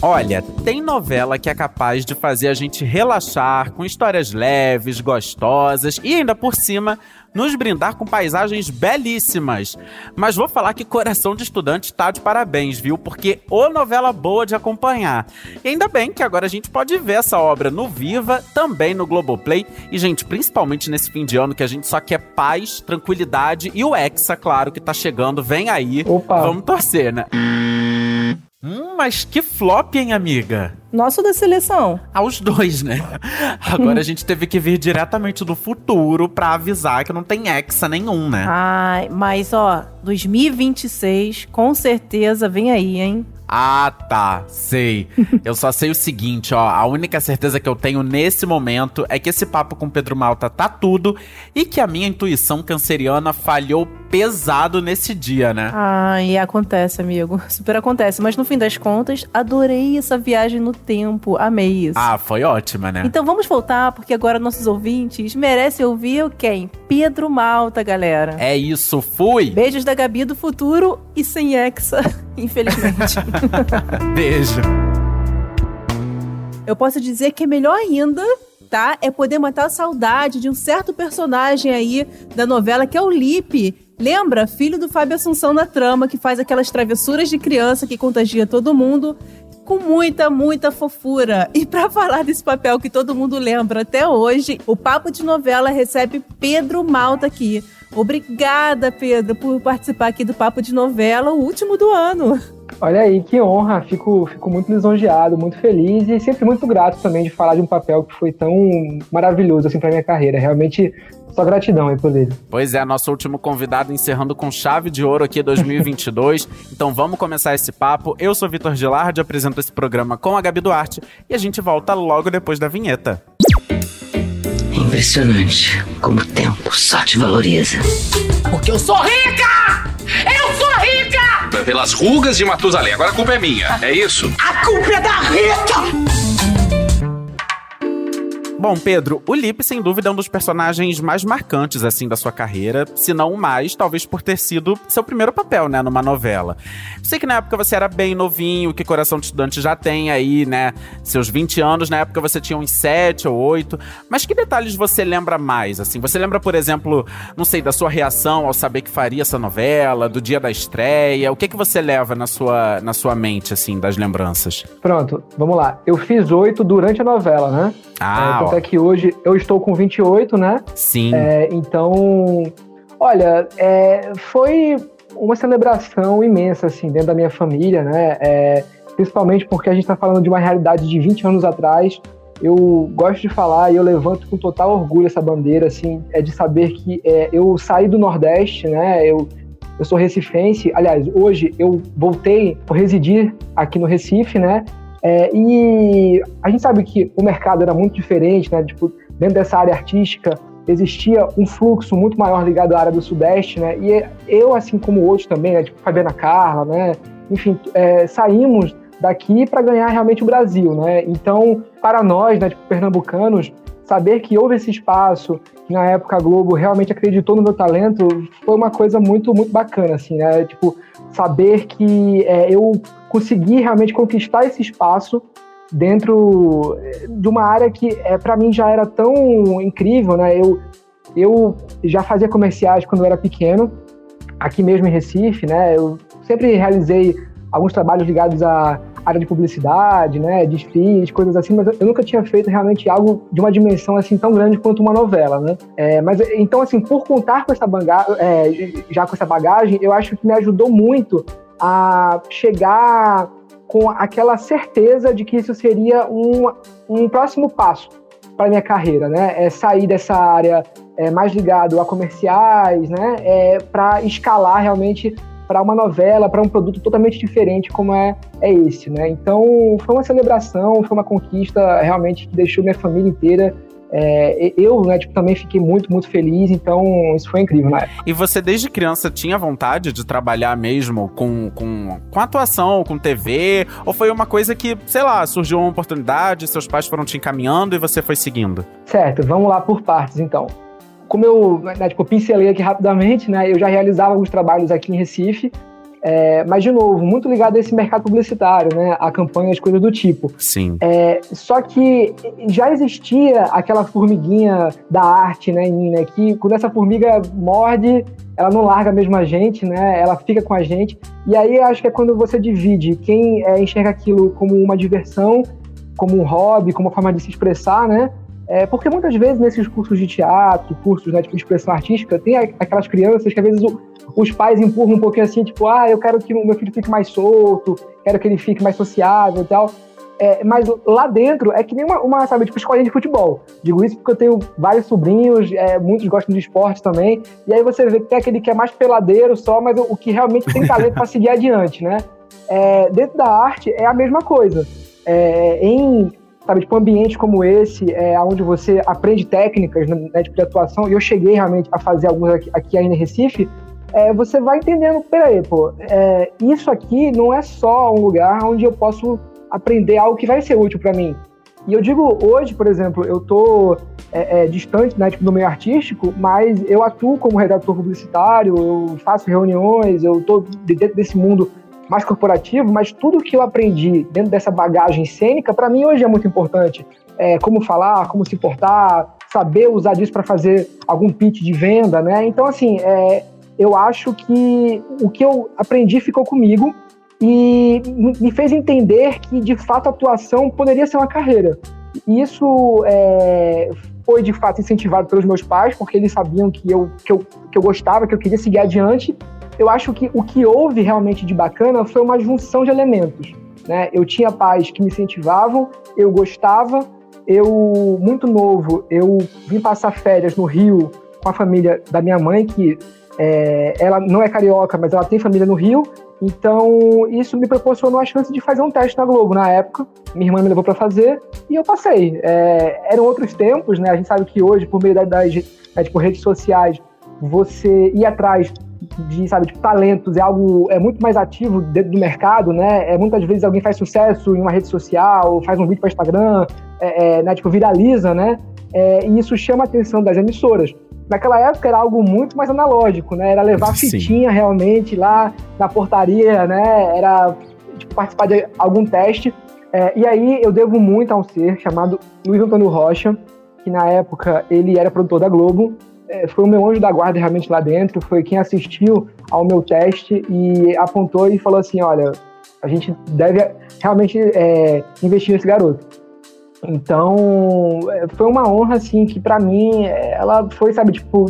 Olha, tem novela que é capaz de fazer a gente relaxar com histórias leves, gostosas e ainda por cima nos brindar com paisagens belíssimas. Mas vou falar que Coração de Estudante tá de parabéns, viu? Porque ô novela boa de acompanhar. E ainda bem que agora a gente pode ver essa obra no Viva, também no Globoplay. E, gente, principalmente nesse fim de ano que a gente só quer paz, tranquilidade e o Hexa, claro, que tá chegando. Vem aí. Opa. Vamos torcer, né? Hum, mas que flop, hein, amiga? Nosso da seleção. Aos dois, né? Agora a gente teve que vir diretamente do futuro pra avisar que não tem hexa nenhum, né? Ai, mas ó, 2026 com certeza vem aí, hein? Ah, tá, sei. Eu só sei o seguinte, ó. A única certeza que eu tenho nesse momento é que esse papo com Pedro Malta tá tudo e que a minha intuição canceriana falhou pesado nesse dia, né? Ah, e acontece, amigo. Super acontece. Mas no fim das contas, adorei essa viagem no tempo. Amei isso. Ah, foi ótima, né? Então vamos voltar, porque agora nossos ouvintes merecem ouvir quem? Pedro Malta, galera. É isso, fui! Beijos da Gabi do futuro e sem Hexa, infelizmente. Beijo. Eu posso dizer que é melhor ainda, tá? É poder matar a saudade de um certo personagem aí da novela que é o Lipe. Lembra? Filho do Fábio Assunção na trama, que faz aquelas travessuras de criança que contagia todo mundo com muita, muita fofura. E para falar desse papel que todo mundo lembra até hoje, o Papo de Novela recebe Pedro Malta aqui. Obrigada, Pedro, por participar aqui do Papo de Novela, o último do ano. Olha aí, que honra. Fico, fico muito lisonjeado, muito feliz e sempre muito grato também de falar de um papel que foi tão maravilhoso assim para minha carreira. Realmente só gratidão aí por ele. Pois é, nosso último convidado encerrando com chave de ouro aqui 2022. então vamos começar esse papo. Eu sou Vitor Gilardi, apresento esse programa com a Gabi Duarte e a gente volta logo depois da vinheta. Impressionante como o tempo só te valoriza. Porque eu sou rica! Eu sou rica! Pelas rugas de Matusalém. Agora a culpa é minha, é isso? A culpa é da Rita! Bom, Pedro, o Lipe, sem dúvida, é um dos personagens mais marcantes, assim, da sua carreira, se não o mais, talvez por ter sido seu primeiro papel, né, numa novela. Sei que na época você era bem novinho, que Coração de Estudante já tem aí, né, seus 20 anos, na época você tinha uns 7 ou 8, mas que detalhes você lembra mais, assim? Você lembra, por exemplo, não sei, da sua reação ao saber que faria essa novela, do dia da estreia, o que que você leva na sua, na sua mente, assim, das lembranças? Pronto, vamos lá. Eu fiz oito durante a novela, né? Ah, é, tanto é que hoje eu estou com 28, né? sim. É, então, olha, é, foi uma celebração imensa, assim, dentro da minha família, né? É, principalmente porque a gente está falando de uma realidade de 20 anos atrás. Eu gosto de falar e eu levanto com total orgulho essa bandeira, assim, é de saber que é, eu saí do Nordeste, né? Eu, eu sou recifense. Aliás, hoje eu voltei a residir aqui no Recife, né? É, e a gente sabe que o mercado era muito diferente, né? Tipo, dentro dessa área artística existia um fluxo muito maior ligado à área do Sudeste, né? E eu, assim como outros também, né? Tipo Fabiana Carla, né? Enfim, é, saímos daqui para ganhar realmente o Brasil, né? Então, para nós, né, tipo, pernambucanos, saber que houve esse espaço, que na época a Globo realmente acreditou no meu talento, foi uma coisa muito, muito bacana, assim, né? Tipo, saber que é, eu consegui realmente conquistar esse espaço dentro de uma área que é, para mim já era tão incrível, né? Eu, eu já fazia comerciais quando eu era pequeno, aqui mesmo em Recife, né? Eu sempre realizei alguns trabalhos ligados à área de publicidade, né? Desfiles, coisas assim, mas eu nunca tinha feito realmente algo de uma dimensão assim tão grande quanto uma novela, né? É, mas então assim, por contar com essa bagagem, é, já com essa bagagem, eu acho que me ajudou muito a chegar com aquela certeza de que isso seria um, um próximo passo para minha carreira, né? É sair dessa área é, mais ligado a comerciais, né? É, para escalar realmente para uma novela, para um produto totalmente diferente como é, é esse, né? Então foi uma celebração, foi uma conquista realmente que deixou minha família inteira é, eu, né, tipo, também fiquei muito, muito feliz, então isso foi incrível na época. E você desde criança tinha vontade de trabalhar mesmo com, com, com atuação, com TV? Ou foi uma coisa que, sei lá, surgiu uma oportunidade, seus pais foram te encaminhando e você foi seguindo? Certo, vamos lá por partes então. Como eu, né, tipo, pincelei aqui rapidamente, né, eu já realizava alguns trabalhos aqui em Recife, É, mas, de novo, muito ligado a esse mercado publicitário, né? A campanhas, coisas do tipo. Sim. É, só que já existia aquela formiguinha da arte, né, em mim, né? Que quando essa formiga morde, ela não larga mesmo a gente, né? Ela fica com a gente. E aí acho que é quando você divide quem é, enxerga aquilo como uma diversão, como um hobby, como uma forma de se expressar, né? É, porque muitas vezes nesses cursos de teatro, cursos né, tipo, de expressão artística, tem aquelas crianças que às vezes o, os pais empurram um pouquinho assim, tipo, ah, eu quero que o meu filho fique mais solto, quero que ele fique mais sociável e tal. É, mas lá dentro é que nem uma, uma, sabe, tipo, escolinha de futebol. Digo isso porque eu tenho vários sobrinhos, é, muitos gostam de esporte também. E aí você vê que tem aquele que é mais peladeiro só, mas o, o que realmente tem talento para seguir adiante, né? É, dentro da arte é a mesma coisa. É, em sabe, tipo, ambientes como esse, é, onde você aprende técnicas né, tipo, de atuação, e eu cheguei realmente a fazer alguns aqui, aqui ainda em Recife, é, você vai entendendo, peraí, pô, é, isso aqui não é só um lugar onde eu posso aprender algo que vai ser útil para mim. E eu digo hoje, por exemplo, eu tô é, é, distante né, tipo, do meio artístico, mas eu atuo como redator publicitário, eu faço reuniões, eu tô dentro desse mundo mais corporativo, mas tudo que eu aprendi dentro dessa bagagem cênica, para mim hoje é muito importante. É, como falar, como se portar, saber usar disso para fazer algum pitch de venda, né? Então, assim, é, eu acho que o que eu aprendi ficou comigo e me fez entender que, de fato, a atuação poderia ser uma carreira. E isso é, foi, de fato, incentivado pelos meus pais, porque eles sabiam que eu, que, eu, que eu gostava, que eu queria seguir adiante, eu acho que o que houve realmente de bacana foi uma junção de elementos. Né? Eu tinha pais que me incentivavam, eu gostava, eu, muito novo, eu vim passar férias no Rio com a família da minha mãe, que é, ela não é carioca, mas ela tem família no Rio, então isso me proporcionou a chance de fazer um teste na Globo na época. Minha irmã me levou para fazer e eu passei. É, eram outros tempos, né? A gente sabe que hoje, por meio das, das né, tipo, redes sociais, você ir atrás de, sabe, de talentos é algo é muito mais ativo dentro do mercado, né? É, muitas vezes alguém faz sucesso em uma rede social, faz um vídeo para Instagram, é, é, né, tipo, viraliza, né? É, e isso chama a atenção das emissoras. Naquela época era algo muito mais analógico, né? Era levar Sim. fitinha realmente lá na portaria, né? Era tipo, participar de algum teste. É, e aí eu devo muito a um ser chamado Luiz Antônio Rocha, que na época ele era produtor da Globo foi o meu anjo da guarda realmente lá dentro, foi quem assistiu ao meu teste e apontou e falou assim, olha, a gente deve realmente é, investir nesse garoto. Então, é, foi uma honra, assim, que para mim, ela foi, sabe, tipo,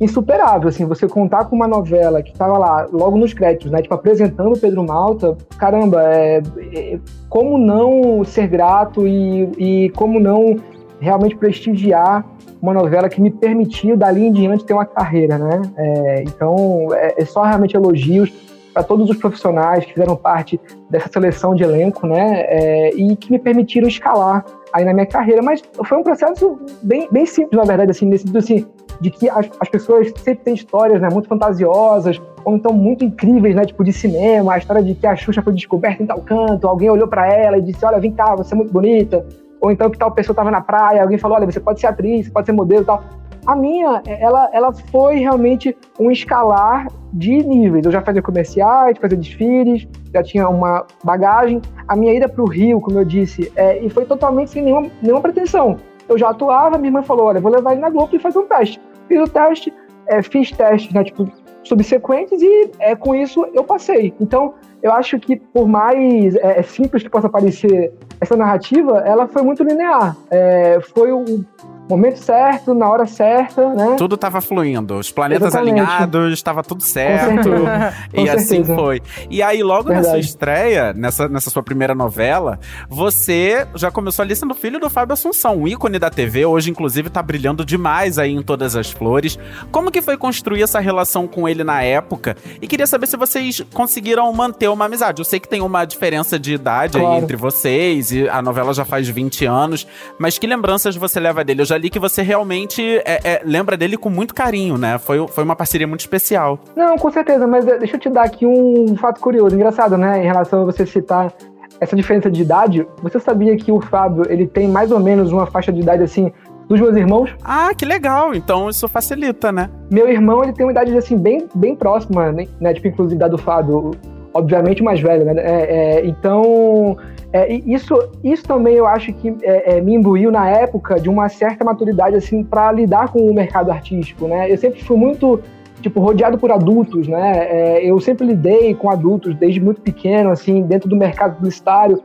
insuperável, assim, você contar com uma novela que tava lá, logo nos créditos, né, tipo, apresentando o Pedro Malta, caramba, é, é, como não ser grato e, e como não realmente prestigiar uma novela que me permitiu, dali em diante, ter uma carreira, né? É, então, é, é, só realmente elogios para todos os profissionais que fizeram parte dessa seleção de elenco, né? É, e que me permitiram escalar aí na minha carreira. Mas foi um processo bem, bem simples, na verdade, assim, nesse sentido, assim, de que as, as pessoas sempre têm histórias, né? Muito fantasiosas, ou então muito incríveis, né? Tipo, de cinema, a história de que a Xuxa foi descoberta em tal canto, alguém olhou para ela e disse, olha, vem cá, você é muito bonita ou então que tal pessoa estava na praia, alguém falou, olha, você pode ser atriz, você pode ser modelo e tal. A minha, ela, ela foi realmente um escalar de níveis. Eu já fazia comerciais, fazia desfiles, já tinha uma bagagem. A minha ida para o Rio, como eu disse, é, e foi totalmente sem nenhuma, nenhuma pretensão. Eu já atuava, minha irmã falou, olha, vou levar ele na Globo e fazer um teste. Fiz o teste, é, fiz testes, né, tipo, subsequentes e é, com isso eu passei. Então, eu acho que por mais é, é, simples que possa parecer essa narrativa, ela foi muito linear. É, foi o momento certo, na hora certa, né? Tudo estava fluindo, os planetas Exatamente. alinhados, estava tudo certo. e assim foi. E aí, logo Verdade. na sua estreia, nessa, nessa sua primeira novela, você já começou ali sendo filho do Fábio Assunção, um ícone da TV, hoje, inclusive, tá brilhando demais aí em todas as flores. Como que foi construir essa relação com ele na época? E queria saber se vocês conseguiram manter uma amizade. Eu sei que tem uma diferença de idade claro. aí entre vocês, e a novela já faz 20 anos, mas que lembranças você leva dele? Eu já ali que você realmente é, é, lembra dele com muito carinho, né? Foi, foi uma parceria muito especial. Não, com certeza, mas deixa eu te dar aqui um fato curioso, engraçado, né? Em relação a você citar essa diferença de idade. Você sabia que o Fábio, ele tem mais ou menos uma faixa de idade assim dos meus irmãos. Ah, que legal. Então isso facilita, né? Meu irmão, ele tem uma idade assim bem, bem próxima, né? Tipo, inclusive da do Fábio. Obviamente mais velho, né? É, é, então, é, isso, isso também eu acho que é, é, me imbuiu na época de uma certa maturidade, assim, para lidar com o mercado artístico, né? Eu sempre fui muito, tipo, rodeado por adultos, né? É, eu sempre lidei com adultos desde muito pequeno, assim, dentro do mercado publicitário,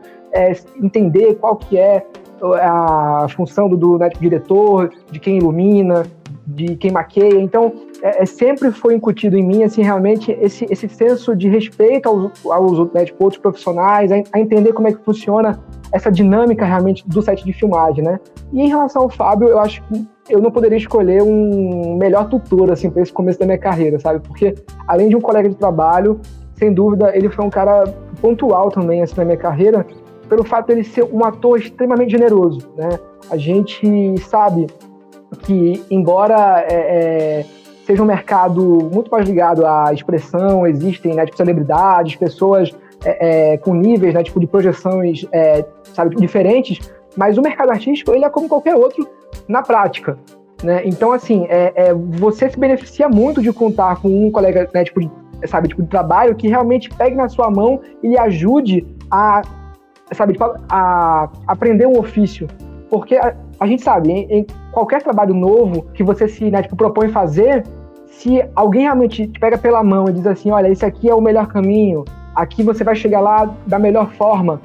entender qual que é a função do, do né, tipo, diretor, de quem ilumina, de quem maqueia. Então, é, é, sempre foi incutido em mim, assim, realmente, esse, esse senso de respeito aos, aos né, tipo, outros profissionais, a, a, entender como é que funciona essa dinâmica realmente do set de filmagem, né? E em relação ao Fábio, eu acho que eu não poderia escolher um melhor tutor, assim, para esse começo da minha carreira, sabe? Porque, além de um colega de trabalho, sem dúvida, ele foi um cara pontual também, assim, na minha carreira, pelo fato de ele ser um ator extremamente generoso, né? A gente sabe que, embora é, é, seja um mercado muito mais ligado à expressão, existem né, tipo, celebridades, pessoas é, é com níveis né, tipo, de projeções é, sabe, diferentes, mas o mercado artístico ele é como qualquer outro na prática. Né? Então, assim, é, você se beneficia muito de contar com um colega né, tipo, de, sabe, tipo, de trabalho que realmente pegue na sua mão e lhe ajude a, sabe, tipo, a aprender um ofício. Porque a gente sabe, em, em, qualquer trabalho novo que você se né, tipo, propõe fazer, se alguém realmente te pega pela mão e diz assim, olha, esse aqui é o melhor caminho, aqui você vai chegar lá da melhor forma,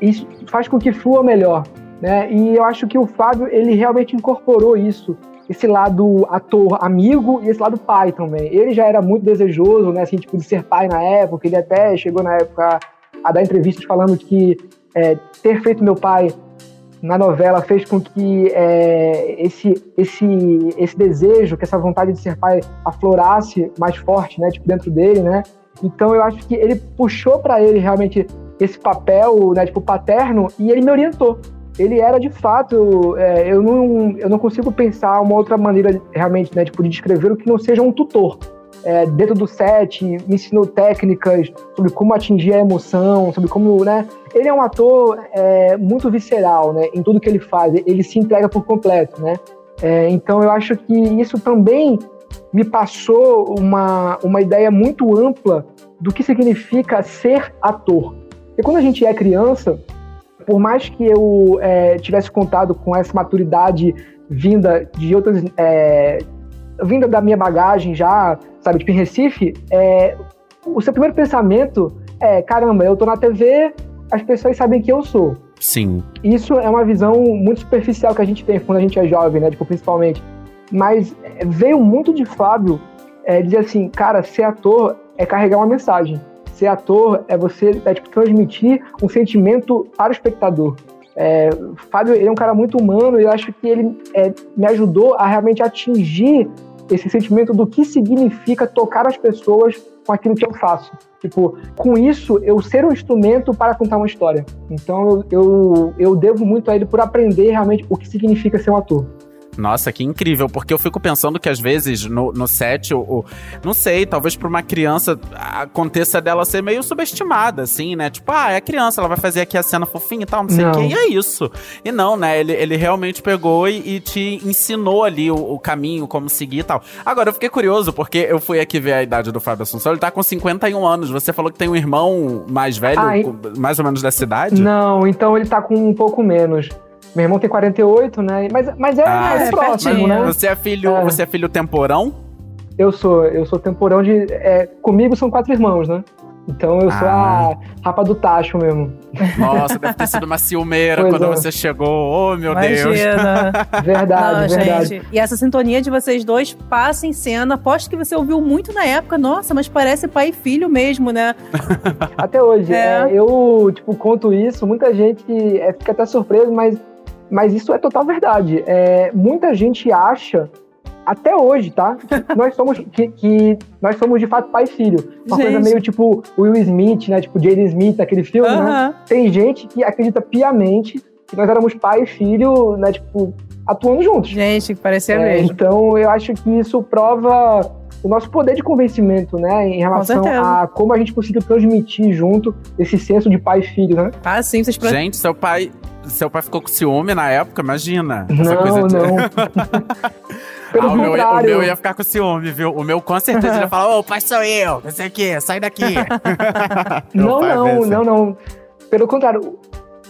isso faz com que flua melhor, né? E eu acho que o Fábio, ele realmente incorporou isso, esse lado ator amigo e esse lado pai também. Ele já era muito desejoso, né, assim, tipo, de ser pai na época, ele até chegou na época a dar entrevistas falando que é, ter feito meu pai na novela fez com que é, esse, esse, esse desejo, que essa vontade de ser pai aflorasse mais forte, né, tipo, dentro dele, né? Então eu acho que ele puxou para ele realmente esse papel, né, tipo, paterno e ele me orientou. Ele era de fato, é, eu, não, eu não consigo pensar uma outra maneira realmente, né, tipo, de descrever o que não seja um tutor é, dentro do set, me ensinou técnicas sobre como atingir a emoção, sobre como, né? Ele é um ator é, muito visceral, né? Em tudo que ele faz, ele se entrega por completo, né? É, então eu acho que isso também me passou uma, uma ideia muito ampla do que significa ser ator. E quando a gente é criança, por mais que eu é, tivesse contado com essa maturidade vinda de outras é, vinda da minha bagagem já, sabe, tipo em Recife, é, o seu primeiro pensamento é, caramba, eu tô na TV, as pessoas sabem quem eu sou. Sim. Isso é uma visão muito superficial que a gente tem quando a gente é jovem, né, tipo, principalmente. Mas é, veio muito de Fábio é, dizer assim, cara, ser ator é carregar uma mensagem. Ser ator é você é, tipo, transmitir um sentimento para o espectador. É, Fábio ele é um cara muito humano e eu acho que ele é, me ajudou a realmente atingir esse sentimento do que significa tocar as pessoas com aquilo que eu faço. Tipo, com isso, eu ser um instrumento para contar uma história. Então, eu, eu, devo muito a ele por aprender realmente o que significa ser um ator. Nossa, que incrível, porque eu fico pensando que às vezes no, no set, o, o não sei, talvez pra uma criança aconteça dela ser meio subestimada, assim, né? Tipo, ah, é criança, ela vai fazer aqui a cena fofinha e tal, não sei o quê, e é isso. E não, né? Ele, ele realmente pegou e, e te ensinou ali o, o, caminho, como seguir e tal. Agora, eu fiquei curioso, porque eu fui aqui ver a idade do Fábio Assunção, ele tá com 51 anos. Você falou que tem um irmão mais velho, ah, mais ou menos dessa idade? Não, então ele tá com um pouco menos. Meu irmão tem 48, né? Mas, mas é, ah, é, é próximo, né? Você é filho, é. você é filho temporão? Eu sou, eu sou temporão de. É, comigo são quatro irmãos, né? Então eu sou ah. a rapa do tacho mesmo. Nossa, deve ter sido uma ciumeira pois quando é. você chegou. Oh, meu Imagina. Deus. verdade, Não, verdade. Gente. E essa sintonia de vocês dois passa em cena. Aposto que você ouviu muito na época. Nossa, mas parece pai e filho mesmo, né? Até hoje. É. É, eu, tipo, conto isso. Muita gente é, fica até surpreso, mas mas isso é total verdade. É, muita gente acha, até hoje, tá? Que nós somos, que, que, nós somos de fato pai e filho. Uma gente. coisa meio tipo Will Smith, né? Tipo Jaden Smith, aquele filme, uh -huh. né? Tem gente que acredita piamente que nós éramos pai e filho, né? Tipo, atuando juntos. Gente, parecia é, mesmo. Então, eu acho que isso prova o nosso poder de convencimento, né, em relação a como a gente conseguiu transmitir junto esse senso de pai e filho, né? Ah, sim, vocês Gente, seu pai, seu pai ficou com ciúme na época, imagina. Essa não, coisa de... não. Pelo Ah, o, meu, o meu ia ficar com ciúme, viu? O meu com certeza ia falar, ô, pai sou eu, não sei o quê, sai daqui. Não, não, não, não. Pelo contrário,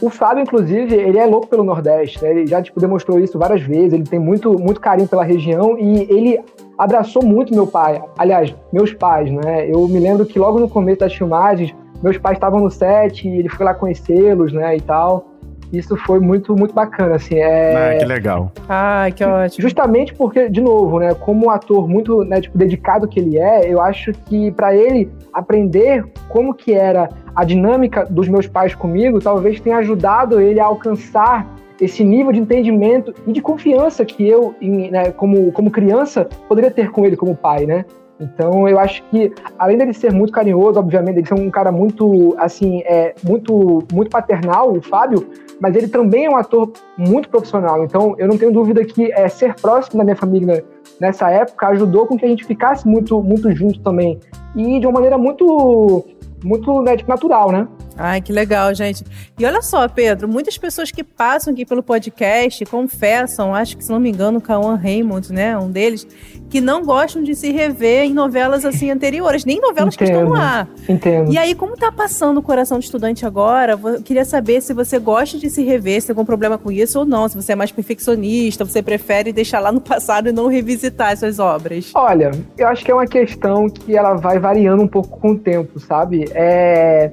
o Fábio, inclusive, ele é louco pelo Nordeste, né? Ele já, tipo, demonstrou isso várias vezes, ele tem muito, muito carinho pela região e ele abraçou muito meu pai. Aliás, meus pais, né? Eu me lembro que logo no começo das filmagens, meus pais estavam no set e ele foi lá conhecê-los, né, e tal. Isso foi muito, muito bacana, assim. É... Ah, que legal. Ai, que ótimo. Justamente porque, de novo, né, como um ator muito né, tipo, dedicado que ele é, eu acho que para ele aprender como que era a dinâmica dos meus pais comigo, talvez tenha ajudado ele a alcançar esse nível de entendimento e de confiança que eu, em, né, como, como criança, poderia ter com ele como pai, né? Então, eu acho que, além dele ser muito carinhoso, obviamente, ele ser um cara muito, assim, é, muito, muito paternal, o Fábio, mas ele também é um ator muito profissional. Então, eu não tenho dúvida que é, ser próximo da minha família nessa época ajudou com que a gente ficasse muito, muito junto também. E de uma maneira muito, muito né, tipo, natural, né? Ai, que legal, gente. E olha só, Pedro, muitas pessoas que passam aqui pelo podcast confessam, acho que se não me engano, o Cauã Raymond, né, um deles, que não gostam de se rever em novelas assim anteriores, nem novelas que estão Entendo. ar. Entendo. E aí, como tá passando o coração do estudante agora, eu queria saber se você gosta de se rever, se tem algum problema com isso ou não, se você é mais perfeccionista, você prefere deixar lá no passado e não revisitar essas obras. Olha, eu acho que é uma questão que ela vai variando um pouco com o tempo, sabe? É,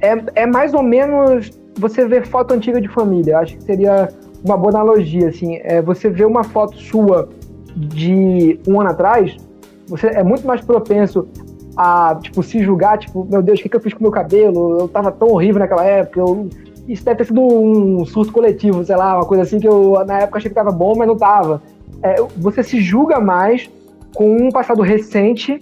é, é mais ou menos você ver foto antiga de família. Acho que seria uma boa analogia, assim. É você ver uma foto sua de um ano atrás, você é muito mais propenso a, tipo, se julgar, tipo, meu Deus, o que, que eu fiz com o meu cabelo? Eu tava tão horrível naquela época, eu... Isso deve ter sido um surto coletivo, sei lá, uma coisa assim que eu, na época, achei que tava bom, mas não tava. É, você se julga mais com um passado recente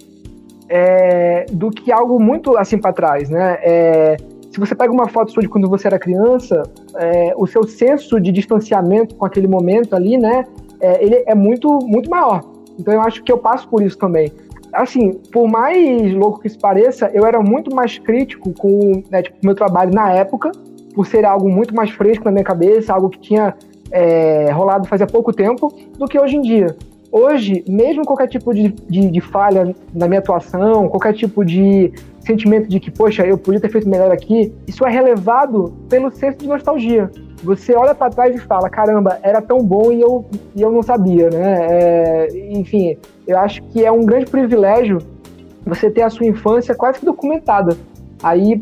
é, do que algo muito assim para trás, né? É, se você pega uma foto sua de quando você era criança, é, o seu senso de distanciamento com aquele momento ali, né? é, ele é muito muito maior. Então eu acho que eu passo por isso também. Assim, por mais louco que isso pareça, eu era muito mais crítico com né, tipo, meu trabalho na época, por ser algo muito mais fresco na minha cabeça, algo que tinha é, rolado fazia pouco tempo, do que hoje em dia. Hoje, mesmo qualquer tipo de, de, de falha na minha atuação, qualquer tipo de sentimento de que, poxa, eu podia ter feito melhor aqui, isso é relevado pelo senso de nostalgia. Você olha para trás e fala, caramba, era tão bom e eu, e eu não sabia, né? É, enfim, eu acho que é um grande privilégio você ter a sua infância quase que documentada. Aí,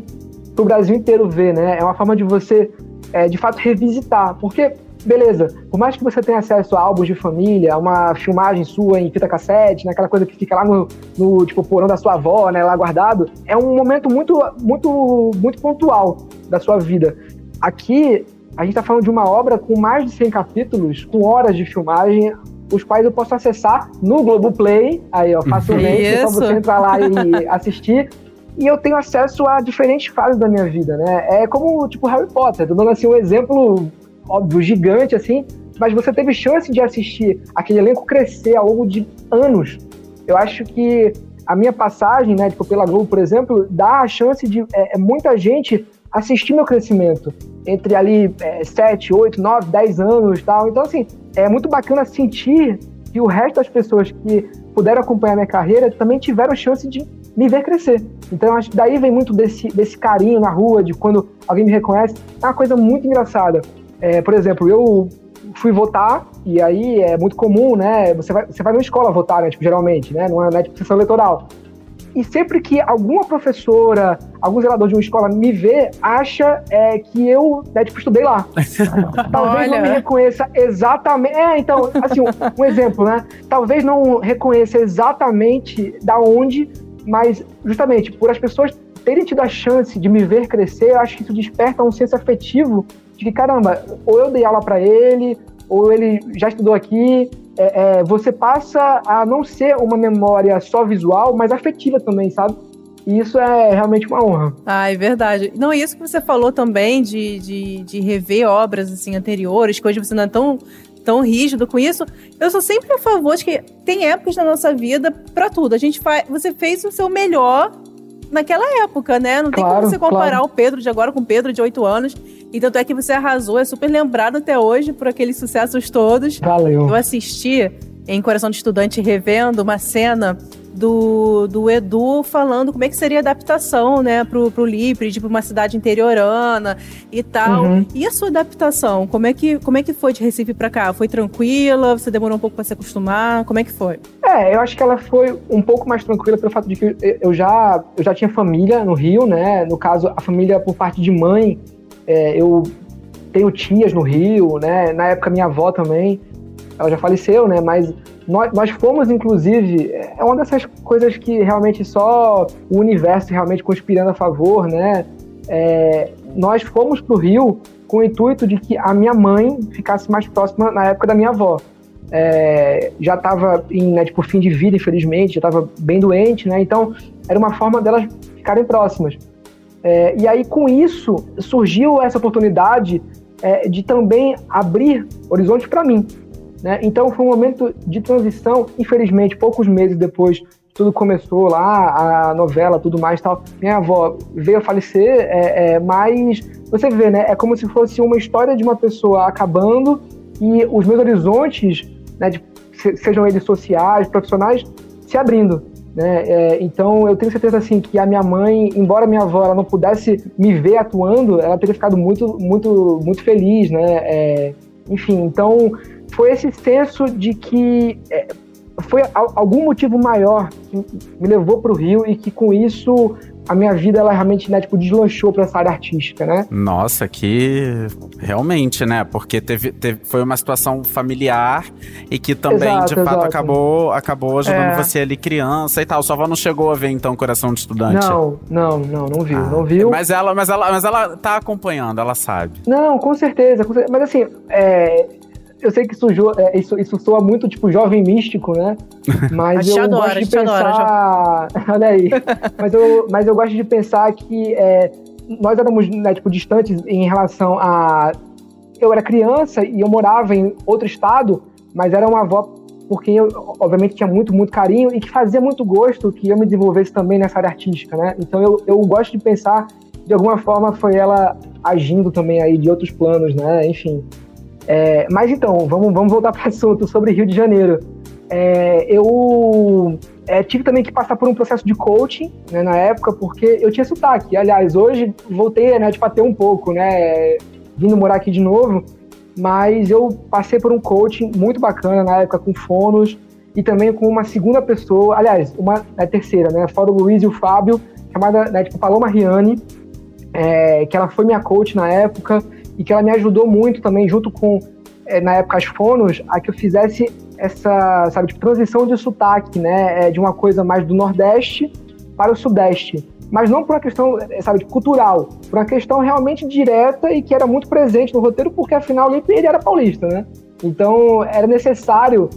pro Brasil inteiro ver, né? É uma forma de você, é, de fato, revisitar. Porque beleza, por mais que você tenha acesso a álbuns de família, a uma filmagem sua em fita cassete, naquela coisa que fica lá no, no tipo porão da sua avó, né, lá guardado, é um momento muito muito muito pontual da sua vida. Aqui a gente tá falando de uma obra com mais de 100 capítulos, com horas de filmagem, os quais eu posso acessar no Globoplay, aí ó, facilmente, é só você entrar lá e assistir. E eu tenho acesso a diferentes fases da minha vida, né? É como, tipo, Harry Potter, tô dando assim um exemplo óbvio, gigante, assim, mas você teve chance de assistir aquele elenco crescer ao longo de anos. Eu acho que a minha passagem, né, tipo, pela Globo, por exemplo, dá a chance de é, é, muita gente assistir meu crescimento entre ali é, 7, 8, 9, 10 anos tal. Então, assim, é muito bacana sentir que o resto das pessoas que puderam acompanhar minha carreira também tiveram chance de me ver crescer. Então, acho que daí vem muito desse, desse carinho na rua, de quando alguém me reconhece. É uma coisa muito engraçada. É, por exemplo, eu fui votar, e aí é muito comum, né? Você vai, você vai numa escola votar, né? Tipo, geralmente, né? Não é, não é tipo sessão eleitoral. E sempre que alguma professora, algum zelador de uma escola me vê, acha é, que eu, né, tipo, estudei lá. Talvez não me Olha. reconheça exatamente. É, então, assim, um, um exemplo, né? Talvez não reconheça exatamente da onde, mas justamente por as pessoas terem tido a chance de me ver crescer, eu acho que isso desperta um senso afetivo de que, caramba, ou eu dei aula para ele, ou ele já estudou aqui. É, é, você passa a não ser uma memória só visual, mas afetiva também, sabe? E isso é realmente uma honra. Ah, é verdade. Não, e isso que você falou também de, de, de rever obras assim anteriores, que hoje você não é tão, tão rígido com isso. Eu sou sempre a favor de que tem épocas na nossa vida pra tudo. A gente faz, você fez o seu melhor naquela época, né? Não tem Claro, como você comparar claro. o Pedro de agora com o Pedro de 8 anos. E tanto é que você arrasou, é super lembrado até hoje por aqueles sucessos todos. Valeu. Eu assisti em Coração de Estudante revendo uma cena do, do Edu falando como é que seria a adaptação, né, pro, pro Lipri, tipo, uma cidade interiorana e tal. Uhum. E a sua adaptação? Como é, que, como é que foi de Recife pra cá? Foi tranquila? Você demorou um pouco pra se acostumar? Como é que foi? É, eu acho que ela foi um pouco mais tranquila pelo fato de que eu já, eu já tinha família no Rio, né? No caso, a família por parte de mãe, é, eu tenho tias no Rio, né? Na época, minha avó também, ela já faleceu, né? Mas nós, nós fomos, inclusive, é uma dessas coisas que realmente só o universo realmente conspirando a favor, né? É, nós fomos para o Rio com o intuito de que a minha mãe ficasse mais próxima na época da minha avó. É, já estava em né, tipo, fim de vida, infelizmente, já estava bem doente, né? Então era uma forma delas ficarem próximas. É, e aí com isso surgiu essa oportunidade é, de também abrir horizontes para mim. Né? Então foi um momento de transição, infelizmente, poucos meses depois tudo começou lá, a novela, tudo mais tal. Minha avó veio a falecer, é, é, mas você vê, né? É como se fosse uma história de uma pessoa acabando e os meus horizontes, né, de, sejam eles sociais, profissionais, se abrindo. Né? É, então eu tenho certeza assim que a minha mãe, embora minha avó ela não pudesse me ver atuando, ela teria ficado muito, muito, muito feliz, né? É, enfim, então foi esse senso de que é, foi algum motivo maior que me levou para o Rio e que com isso a minha vida ela realmente né, tipo, deslanchou para essa área artística, né? Nossa, que realmente, né? Porque teve, teve, foi uma situação familiar e que também, Exato, de fato, exato. acabou, acabou ajudando É. você ali criança e tal. Sua avó não chegou a ver, então, Coração de Estudante? Não, não, não, não viu, Ah, não viu. Mas ela, mas, ela, mas ela tá acompanhando, ela sabe. Não, com certeza, com certeza. Mas assim, é, eu sei que isso, é, isso, isso soa muito tipo jovem místico, né? Mas eu adora, gosto de gente adora, pensar. Olha aí. mas, eu, mas eu gosto de pensar que é, nós éramos né, tipo, distantes em relação a. Eu era criança e eu morava em outro estado, mas era uma avó por quem eu, obviamente, tinha muito, muito carinho e que fazia muito gosto que eu me desenvolvesse também nessa área artística, né? Então eu, eu gosto de pensar, de alguma forma, foi ela agindo também aí de outros planos, né? Enfim. É, mas então, vamos, vamos voltar para o assunto sobre Rio de Janeiro. É, eu é, tive também que passar por um processo de coaching né, na época, porque eu tinha sotaque. Aliás, hoje voltei né, tipo, a ter um pouco, né? Vindo morar aqui de novo. Mas eu passei por um coaching muito bacana na época com fonos e também com uma segunda pessoa, aliás, uma a terceira, né? Fora o Luiz e o Fábio, chamada né, tipo, Paloma Riani, é, que ela foi minha coach na época e que ela me ajudou muito também, junto com, é, na época, as fonos, a que eu fizesse essa, sabe, tipo, transição de sotaque, né? É, de uma coisa mais do Nordeste para o Sudeste. Mas não por uma questão, é, sabe, cultural, por uma questão realmente direta e que era muito presente no roteiro, porque afinal ele era paulista, né? Então era necessário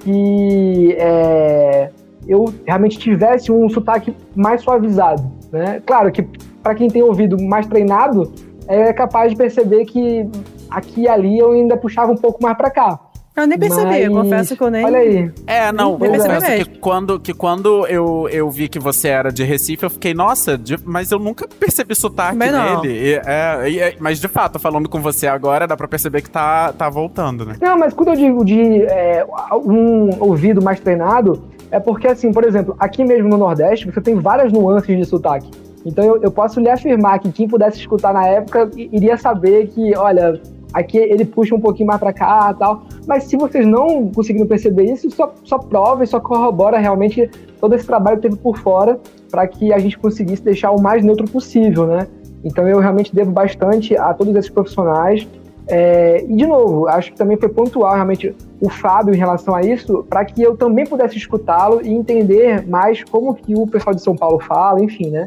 que é, eu realmente tivesse um sotaque mais suavizado, né? Claro que para quem tem ouvido mais treinado, é capaz de perceber que aqui e ali eu ainda puxava um pouco mais para cá. Eu nem percebi, Mas, confesso que eu nem. Olha aí. É, não, Nem percebi confesso mesmo. que quando, que quando eu, eu vi que você era de Recife, eu fiquei, nossa, de- mas eu nunca percebi sotaque dele. E, é, e- é, mas de fato, falando com você agora, dá pra perceber que tá, tá voltando, né? Não, mas quando eu digo de é, um ouvido mais treinado, é porque, assim, por exemplo, aqui mesmo no Nordeste, você tem várias nuances de sotaque. Então eu, eu posso lhe afirmar que quem pudesse escutar na época iria saber que, olha, aqui ele puxa um pouquinho mais pra cá e tal. Mas se vocês não conseguiram perceber isso, só, só prova e só corrobora realmente todo esse trabalho que teve por fora para que a gente conseguisse deixar o mais neutro possível, né? Então eu realmente devo bastante a todos esses profissionais. É, e de novo, acho que também foi pontual realmente o Fábio em relação a isso, para que eu também pudesse escutá-lo e entender mais como que o pessoal de São Paulo fala, enfim, né?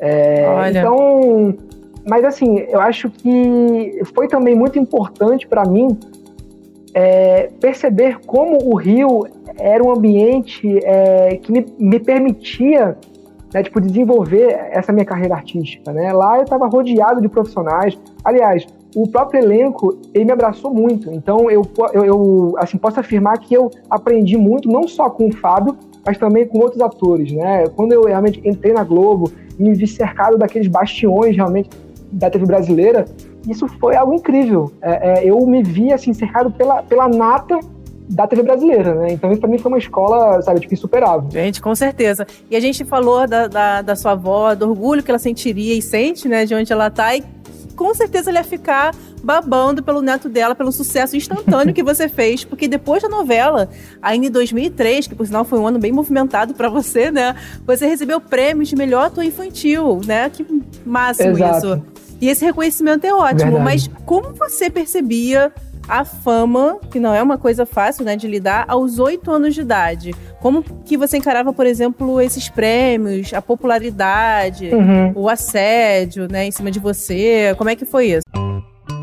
É. Então, mas assim, eu acho que foi também muito importante para mim é, perceber como o Rio era um ambiente é, que me, me permitia né, tipo, desenvolver essa minha carreira artística. Né? Lá eu estava rodeado de profissionais. Aliás, o próprio elenco ele me abraçou muito. Então eu, eu, eu, assim, posso afirmar que eu aprendi muito, não só com o Fábio, mas também com outros atores. Né? Quando eu realmente entrei na Globo me vi cercado daqueles bastiões realmente da TV brasileira, isso foi algo incrível. É, é, eu me vi assim cercado pela, pela nata da TV brasileira, né? Então isso pra mim foi uma escola, sabe, tipo, insuperável. Gente, com certeza. E a gente falou da, da, da sua avó, do orgulho que ela sentiria e sente, né, de onde ela tá, e com certeza ela ia ficar babando pelo neto dela, pelo sucesso instantâneo que você fez, porque depois da novela, ainda em 2003, que por sinal foi um ano bem movimentado para você, né? Você recebeu prêmios de melhor ator infantil, né? Que máximo Exato. isso. E esse reconhecimento é ótimo, Verdade. mas como você percebia a fama, que não é uma coisa fácil, né, de lidar, aos oito anos de idade? Como que você encarava, por exemplo, esses prêmios, a popularidade, Uhum. o assédio, né, em cima de você? Como é que foi isso?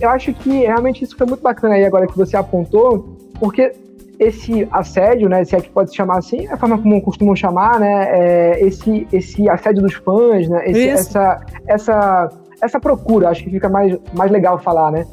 Eu acho que realmente isso foi muito bacana aí agora que você apontou, porque esse assédio, né, se é que pode se chamar assim, é a forma como costumam chamar, né, é, esse, esse assédio dos fãs, né, esse- Isso. essa, essa, essa procura, acho que fica mais, mais legal falar, né,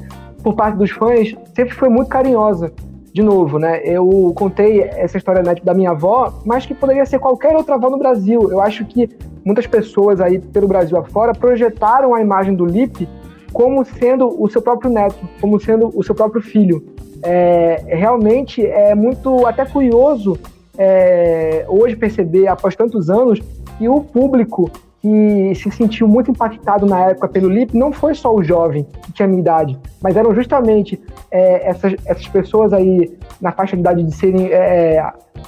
por parte dos fãs, sempre foi muito carinhosa. De novo, né, eu contei essa história né, da minha avó, mas que poderia ser qualquer outra avó no Brasil. Eu acho que muitas pessoas aí pelo Brasil afora projetaram a imagem do Lipe como sendo o seu próprio neto, como sendo o seu próprio filho. É, realmente é muito até curioso é, hoje perceber, após tantos anos, que o público que se sentiu muito impactado na época pelo Lip não foi só o jovem que tinha minha idade, mas eram justamente é, essas, essas pessoas aí na faixa de idade de serem é,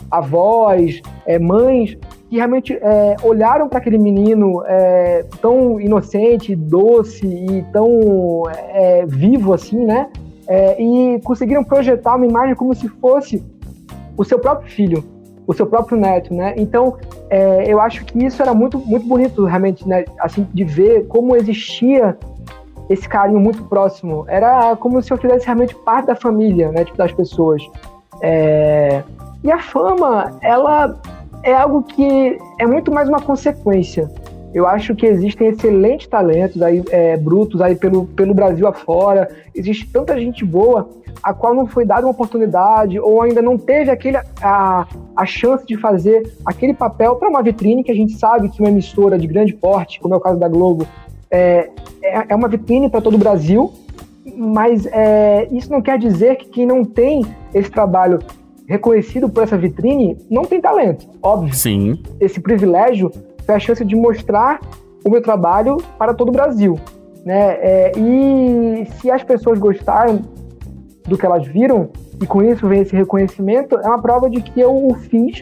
avós, é, mães, que realmente é, olharam para aquele menino é, tão inocente, doce e tão é, vivo assim, né? É, e conseguiram projetar uma imagem como se fosse o seu próprio filho, o seu próprio neto, né? Então, é, eu acho que isso era muito, muito bonito, realmente, né? Assim, de ver como existia esse carinho muito próximo. Era como se eu fizesse realmente parte da família, né? Tipo, das pessoas. É, E a fama, ela é algo que é muito mais uma consequência. Eu acho que existem excelentes talentos aí, é, brutos aí pelo, pelo Brasil afora. Existe tanta gente boa a qual não foi dada uma oportunidade ou ainda não teve aquele, a, a chance de fazer aquele papel para uma vitrine que a gente sabe que uma emissora de grande porte, como é o caso da Globo, é, é, é uma vitrine para todo o Brasil, mas é, isso não quer dizer que quem não tem esse trabalho reconhecido por essa vitrine não tem talento, óbvio. Sim. Esse privilégio foi a chance de mostrar o meu trabalho para todo o Brasil. Né? É, e se as pessoas gostaram do que elas viram, e com isso vem esse reconhecimento, é uma prova de que eu o fiz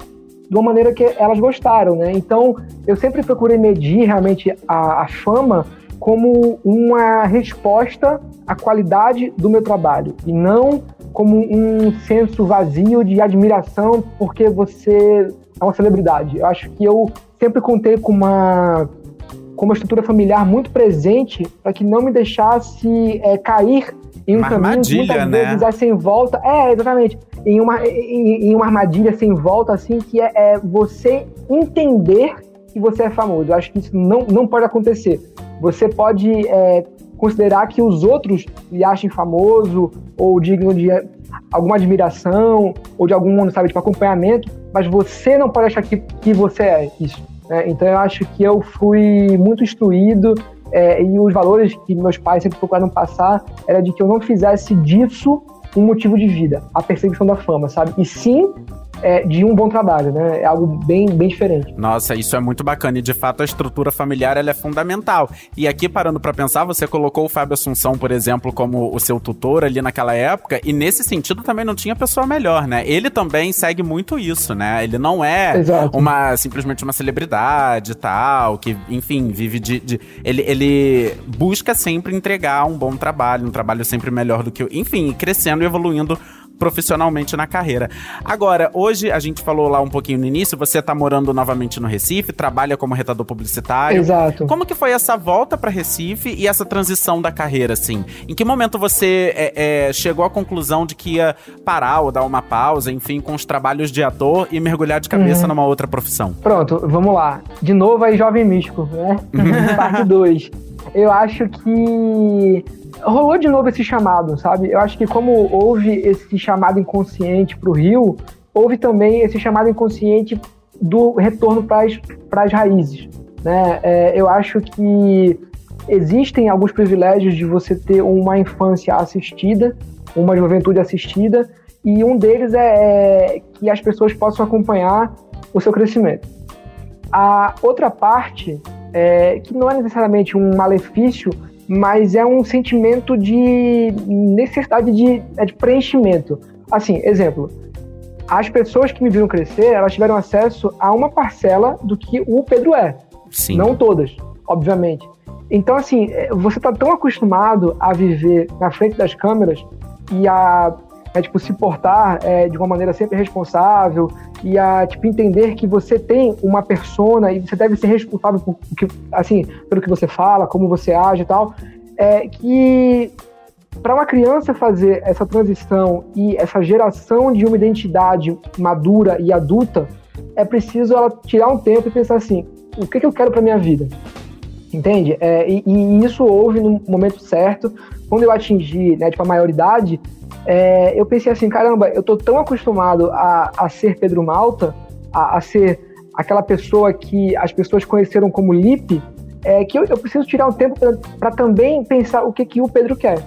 de uma maneira que elas gostaram. Né? Então, eu sempre procurei medir realmente a, a fama como uma resposta à qualidade do meu trabalho, e não como um senso vazio de admiração porque você é uma celebridade. Eu acho que eu sempre contei com uma, com uma estrutura familiar muito presente para que não me deixasse é, cair em um Uma caminho que armadilha, muitas né? vezes é sem volta. É, exatamente. Em uma, em, em uma armadilha sem volta, assim, que é, é você entender que você é famoso. Eu acho que isso não, não pode acontecer. Você pode é, considerar que os outros lhe achem famoso ou digno de alguma admiração ou de algum, sabe, tipo, acompanhamento, mas você não pode achar que, que você é isso. né? Então eu acho que eu fui muito instruído é, e os valores que meus pais sempre procuraram passar era de que eu não fizesse disso um motivo de vida, a perseguição da fama, sabe? E sim é, de um bom trabalho, né? É algo bem, bem diferente. Nossa, isso é muito bacana e de fato a estrutura familiar ela é fundamental. E aqui parando pra pensar, você colocou o Fábio Assunção, por exemplo, como o seu tutor ali naquela época e nesse sentido também não tinha pessoa melhor, né? Ele também segue muito isso, né? Ele não é Exato. uma simplesmente uma celebridade tal, que enfim vive de, de- ele, ele busca sempre entregar um bom trabalho, um trabalho sempre melhor do que o, enfim, crescendo e evoluindo profissionalmente na carreira. Agora, hoje a gente falou lá um pouquinho no início, você tá morando novamente no Recife, trabalha como retador publicitário. Exato. Como que foi essa volta para Recife e essa transição da carreira, assim? Em que momento você é, é, chegou à conclusão de que ia parar ou dar uma pausa, enfim, com os trabalhos de ator e mergulhar de cabeça uhum. numa outra profissão? Pronto, vamos lá. De novo aí, Jovem Místico, né? Parte 2. Eu acho que rolou de novo esse chamado, sabe? Eu acho que como houve esse chamado inconsciente para o Rio, houve também esse chamado inconsciente do retorno para as raízes. Né? É, eu acho que existem alguns privilégios de você ter uma infância assistida, uma juventude assistida, e um deles é, é que as pessoas possam acompanhar o seu crescimento. A outra parte, é, que não é necessariamente um malefício, mas é um sentimento de necessidade de, é de preenchimento. Assim, exemplo, as pessoas que me viram crescer, elas tiveram acesso a uma parcela do que o Pedro é. Sim. Não todas, obviamente. Então, assim, é, você está tão acostumado a viver na frente das câmeras e a é, tipo, se portar é, de uma maneira sempre responsável e a tipo, entender que você tem uma persona e você deve ser responsável por que, assim, pelo que você fala, como você age e tal, é que para uma criança fazer essa transição e essa geração de uma identidade madura e adulta, é preciso ela tirar um tempo e pensar assim: o que, que eu quero para minha vida? Entende? É, e, e, isso houve no momento certo. Quando eu atingi né, tipo, a maioridade, é, eu pensei assim, caramba, eu tô tão acostumado a, a ser Pedro Malta, a, a, ser aquela pessoa que as pessoas conheceram como Lipe, é, que eu, eu preciso tirar um tempo para também pensar o que, que o Pedro quer.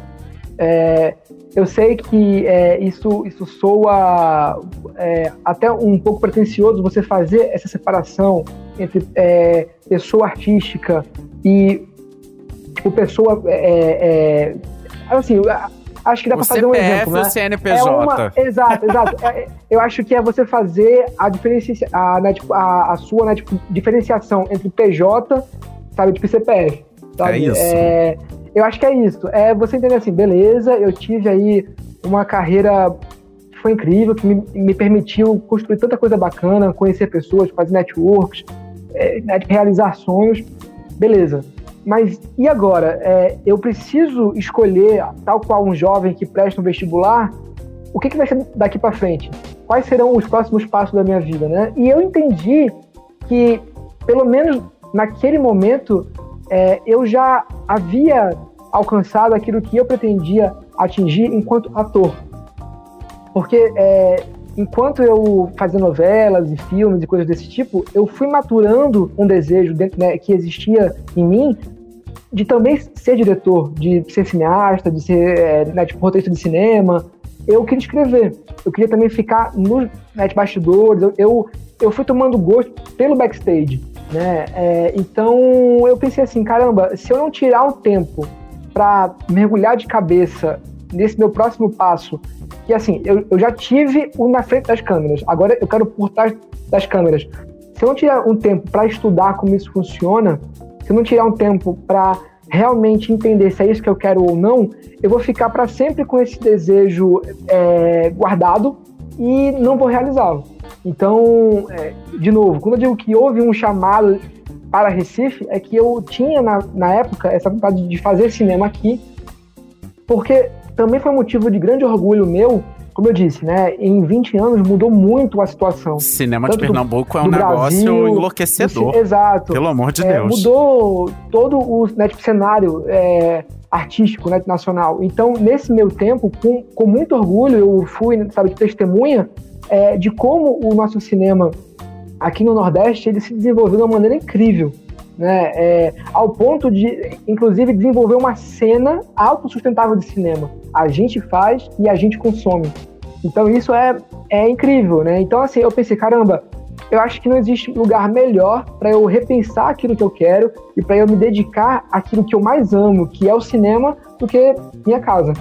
É, eu sei que é, isso, isso soa é, até um pouco pretencioso você fazer essa separação entre é, pessoa artística e tipo, pessoa. É, é, assim, acho que dá para fazer um exemplo. Né? O CNPJ. É uma, exato, exato. É, eu acho que é você fazer a, diferencia, a, né, tipo, a, a sua né, tipo, diferenciação entre PJ, sabe, tipo CPF. Sabe? É isso. É, eu acho que é isso. É você entender assim, beleza, eu tive aí uma carreira que foi incrível, que me, me permitiu construir tanta coisa bacana, conhecer pessoas, fazer networks, é, né, realizar sonhos. Beleza. Mas e agora? É, eu preciso escolher, tal qual um jovem que presta um vestibular, o que, que vai ser daqui para frente? Quais serão os próximos passos da minha vida, né? E eu entendi que, pelo menos naquele momento, é, eu já havia alcançado aquilo que eu pretendia atingir enquanto ator. Porque é, enquanto eu fazia novelas e filmes e coisas desse tipo, eu fui maturando um desejo dentro, né, que existia em mim de também ser diretor, de ser cineasta, de ser é, né, tipo, roteirista de cinema. Eu queria escrever, eu queria também ficar nos né, bastidores, eu, eu, eu, fui tomando gosto pelo backstage. Né? É, então eu pensei assim, caramba, se eu não tirar um tempo para mergulhar de cabeça nesse meu próximo passo, que assim, eu, eu já tive o na frente das câmeras, agora eu quero por trás das câmeras. Se eu não tirar um tempo para estudar como isso funciona, se eu não tirar um tempo para realmente entender se é isso que eu quero ou não, eu vou ficar para sempre com esse desejo é, guardado e não vou realizá-lo. Então, é, de novo, quando eu digo que houve um chamado para Recife, é que eu tinha na, na época essa vontade de fazer cinema aqui, porque também foi motivo de grande orgulho meu como eu disse, né, em 20 anos mudou muito a situação. Cinema de Pernambuco do, é um negócio Brasil, enlouquecedor. Do, exato. Pelo amor de é, Deus. Mudou todo o né, tipo, cenário é, artístico né, nacional. Então, nesse meu tempo, com, com muito orgulho, eu fui, sabe, testemunha é, de como o nosso cinema aqui no Nordeste ele se desenvolveu de uma maneira incrível né? É, ao ponto de, inclusive, desenvolver uma cena autossustentável de cinema. A gente faz e a gente consome. Então isso é, é incrível, né? Então assim, eu pensei, caramba, eu acho que não existe lugar melhor para eu repensar aquilo que eu quero e para eu me dedicar àquilo que eu mais amo, que é o cinema, do que minha casa,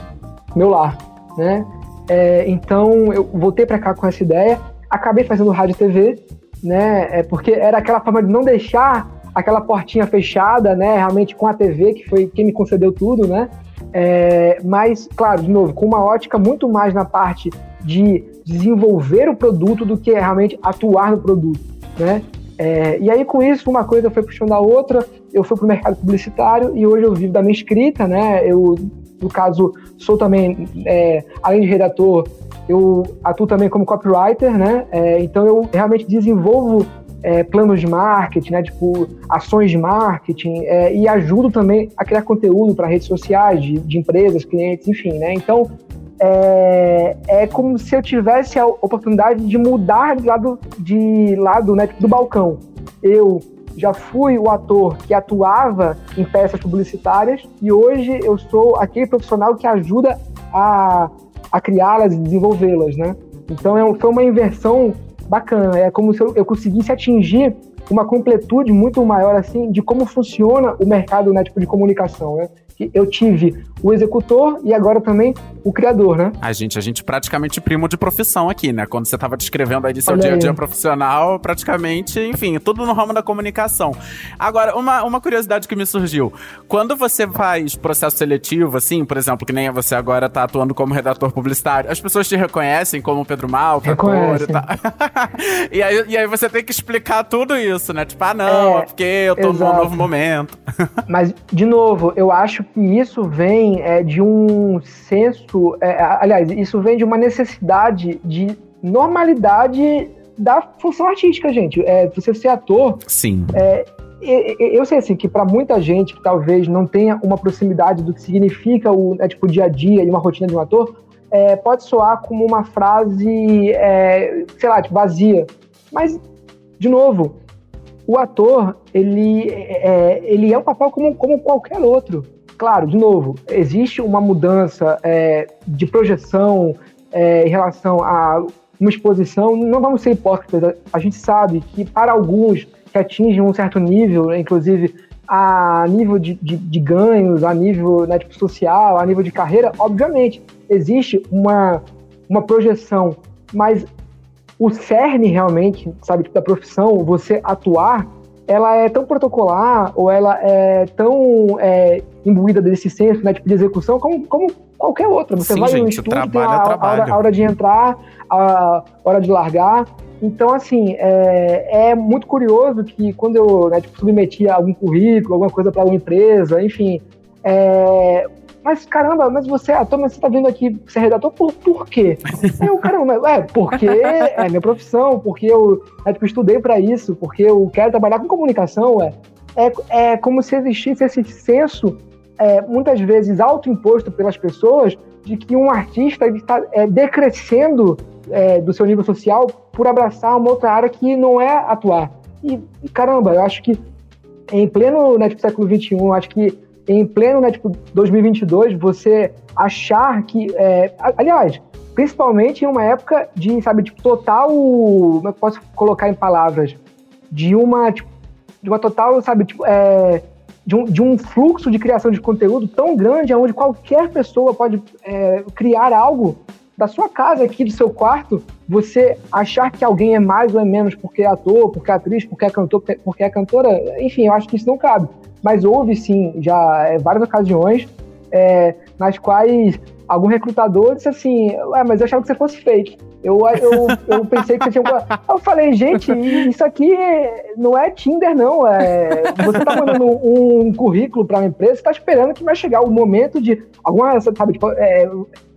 meu lar, né? É, então eu voltei para cá com essa ideia, acabei fazendo rádio e TV, né? É porque era aquela forma de não deixar aquela portinha fechada, né? Realmente com a TV, que foi quem me concedeu tudo, né? É, mas, claro, de novo, com uma ótica muito mais na parte de desenvolver o produto do que realmente atuar no produto, né? É, e aí, com isso, uma coisa foi puxando a outra, eu fui para o mercado publicitário e hoje eu vivo da minha escrita, né? Eu, no caso, sou também, é, além de redator, eu atuo também como copywriter, né? É, então, eu realmente desenvolvo é, planos de marketing, né? Tipo, ações de marketing é, e ajudo também a criar conteúdo para redes sociais de, de empresas, clientes, enfim, né? Então, é, é como se eu tivesse a oportunidade de mudar de lado, de lado né, do balcão. Eu já fui o ator que atuava em peças publicitárias e hoje eu sou aquele profissional que ajuda a, a criá-las e desenvolvê-las, né? Então é, foi uma inversão bacana. É como se eu, eu conseguisse atingir uma completude muito maior assim de como funciona o mercado né, tipo, de comunicação. Né? Eu tive o executor e agora também o criador, né? A gente, a gente praticamente primo de profissão aqui, né? Quando você estava descrevendo aí de seu Olha dia a dia aí. profissional, praticamente, enfim, tudo no ramo da comunicação. Agora, uma, uma curiosidade que me surgiu. Quando você faz processo seletivo, assim, por exemplo, que nem você agora está atuando como redator publicitário, as pessoas te reconhecem como Pedro Mal, e tal. e, aí, e aí você tem que explicar tudo isso, né? Tipo, ah, não, é, é porque eu tô exato. num novo momento. Mas, de novo, eu acho que isso vem é, de um senso, é, aliás, isso vem de uma necessidade de normalidade da função artística, gente. É, você ser ator. Sim. É, eu sei assim que para muita gente que talvez não tenha uma proximidade do que significa o é, tipo, dia a dia e uma rotina de um ator, é, pode soar como uma frase, é, sei lá, tipo, vazia. Mas, de novo, o ator ele é, ele é um papel como, como qualquer outro. Claro, de novo, existe uma mudança é, de projeção é, em relação a uma exposição. Não vamos ser hipócritas, a gente sabe que para alguns que atingem um certo nível, inclusive a nível de, de, de ganhos, a nível né, tipo, social, a nível de carreira, obviamente existe uma, uma projeção, mas o cerne realmente, sabe, da profissão, você atuar ela é tão protocolar ou ela é tão é, imbuída desse senso né, tipo de execução como, como qualquer outra. Você Sim, vai gente, no estúdio, trabalho tem a, trabalho. a, hora, a hora de entrar, a hora de largar. Então, assim, é, é muito curioso que quando eu né, tipo, submetia algum currículo, alguma coisa para uma empresa, enfim, é, mas caramba, mas você é ator, mas você tá vindo aqui ser redator, por, por quê? eu, caramba, é, porque é minha profissão, porque eu é, tipo, estudei para isso, porque eu quero trabalhar com comunicação, é, é, é como se existisse esse senso, é, muitas vezes autoimposto pelas pessoas, de que um artista está é, decrescendo é, do seu nível social por abraçar uma outra área que não é atuar. E, caramba, eu acho que em pleno né, tipo, século XXI, acho que em pleno né, tipo, 2022, você achar que. É, aliás, principalmente em uma época de, sabe, tipo, total. Como eu posso colocar em palavras? De uma, tipo, de uma total, sabe, tipo, é, de, um, de um fluxo de criação de conteúdo tão grande, onde qualquer pessoa pode é, criar algo da sua casa aqui, do seu quarto, você achar que alguém é mais ou é menos porque é ator, porque é atriz, porque é cantor, porque é cantora, enfim, eu acho que isso não cabe mas houve sim já é, várias ocasiões é, nas quais algum recrutador disse assim, Ué, mas eu achava que você fosse fake. Eu, eu, eu pensei que você tinha. Eu falei, gente, isso aqui não é Tinder, não. É... Você está mandando um currículo para uma empresa, está esperando que vai chegar o momento de alguma, sabe, tipo, é,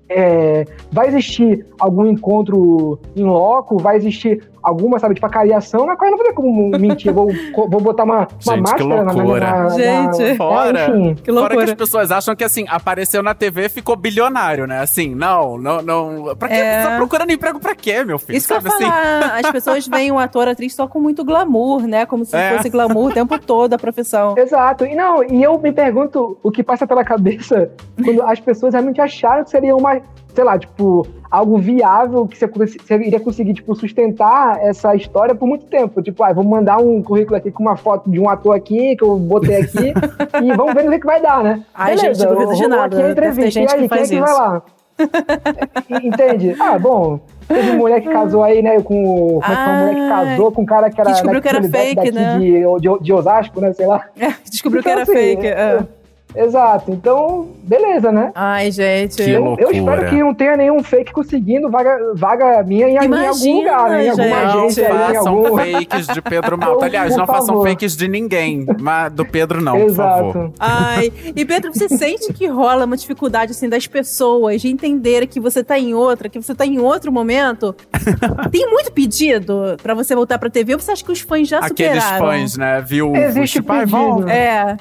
é, vai existir algum encontro em loco, vai existir alguma, sabe, tipo, a cariação, na qual eu não vou ter como mentir, vou, vou botar uma, uma Gente, máscara na minha... Na, Gente, é, fora, é, enfim. que loucura. Fora que as pessoas acham que, assim, apareceu na TV ficou bilionário, né? Assim, não, não, não... Pra que é... Você tá procurando emprego pra quê, meu filho? Isso sabe, que eu falar, assim? as pessoas veem um ator, atriz só com muito glamour, né? Como se é. fosse glamour o tempo todo a profissão. Exato. E não, e eu me pergunto o que passa pela cabeça quando as pessoas realmente acharam que seria uma sei lá, tipo, algo viável que você, você iria conseguir, tipo, sustentar essa história por muito tempo. Tipo, ah, vou mandar um currículo aqui com uma foto de um ator aqui, que eu botei aqui, e vamos ver o que vai dar, né? Ai, Beleza, gente, duvido de nada. Aqui a entrevista, gente aí, que quem é que vai lá? Entende? Ah, bom, Teve mulher que casou aí, né, com. É que uma mulher que casou com um cara que era. Que descobriu né, que era fake, né? De, de, de, Osasco, né? Sei lá. É, descobriu então, que era assim, fake. É. Exato. Então, beleza, né? Ai, gente. Que Eu, loucura. eu espero que não tenha nenhum fake conseguindo vaga, vaga minha em, em algum Imagina, lugar, né? Em alguma gente. Não agência, aí, em façam algum... fakes de Pedro Malta. Aliás, não façam favor. fakes de ninguém. Mas do Pedro não, por favor. Exato. Ai, e Pedro, você sente que rola uma dificuldade assim das pessoas de entenderem que você tá em outra, que você tá em outro momento? Tem muito pedido pra você voltar pra TV ou você acha que os fãs já Aqueles superaram? fãs, né? Viu? Existe tipo, pedido. É.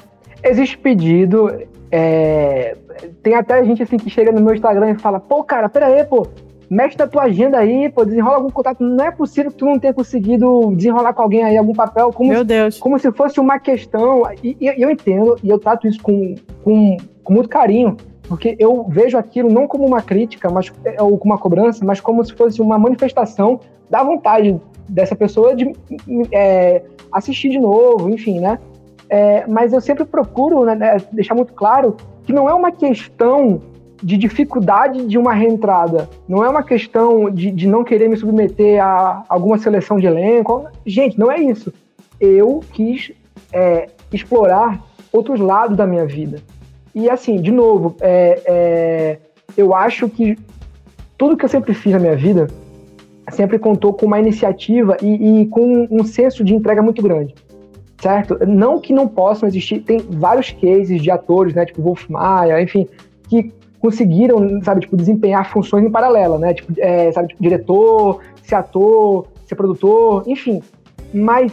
Existe pedido. é, Tem até gente assim que chega no meu Instagram e fala: pô, cara, pera aí, pô. Mexe na tua agenda aí, pô, desenrola algum contato. Não é possível que tu não tenha conseguido desenrolar com alguém aí algum papel, como Meu Deus. como se fosse uma questão. E, e eu entendo, e eu trato isso com, com, com muito carinho, porque eu vejo aquilo não como uma crítica, mas, é, ou como uma cobrança, mas como se fosse uma manifestação da vontade dessa pessoa de é, assistir de novo, enfim, né? É, mas eu sempre procuro né, né, deixar muito claro que não é uma questão de dificuldade de uma reentrada, não é uma questão de, de não querer me submeter a alguma seleção de elenco. Gente, não é isso. Eu quis é, explorar outros lados da minha vida. E assim, de novo, é, é, eu acho que tudo que eu sempre fiz na minha vida sempre contou com uma iniciativa e, e com um senso de entrega muito grande certo? Não que não possam existir, tem vários cases de atores, né, tipo Wolf Maia, enfim, que conseguiram, sabe, tipo, desempenhar funções em paralela, né, tipo, é, sabe, tipo, diretor, ser ator, ser produtor, enfim. Mas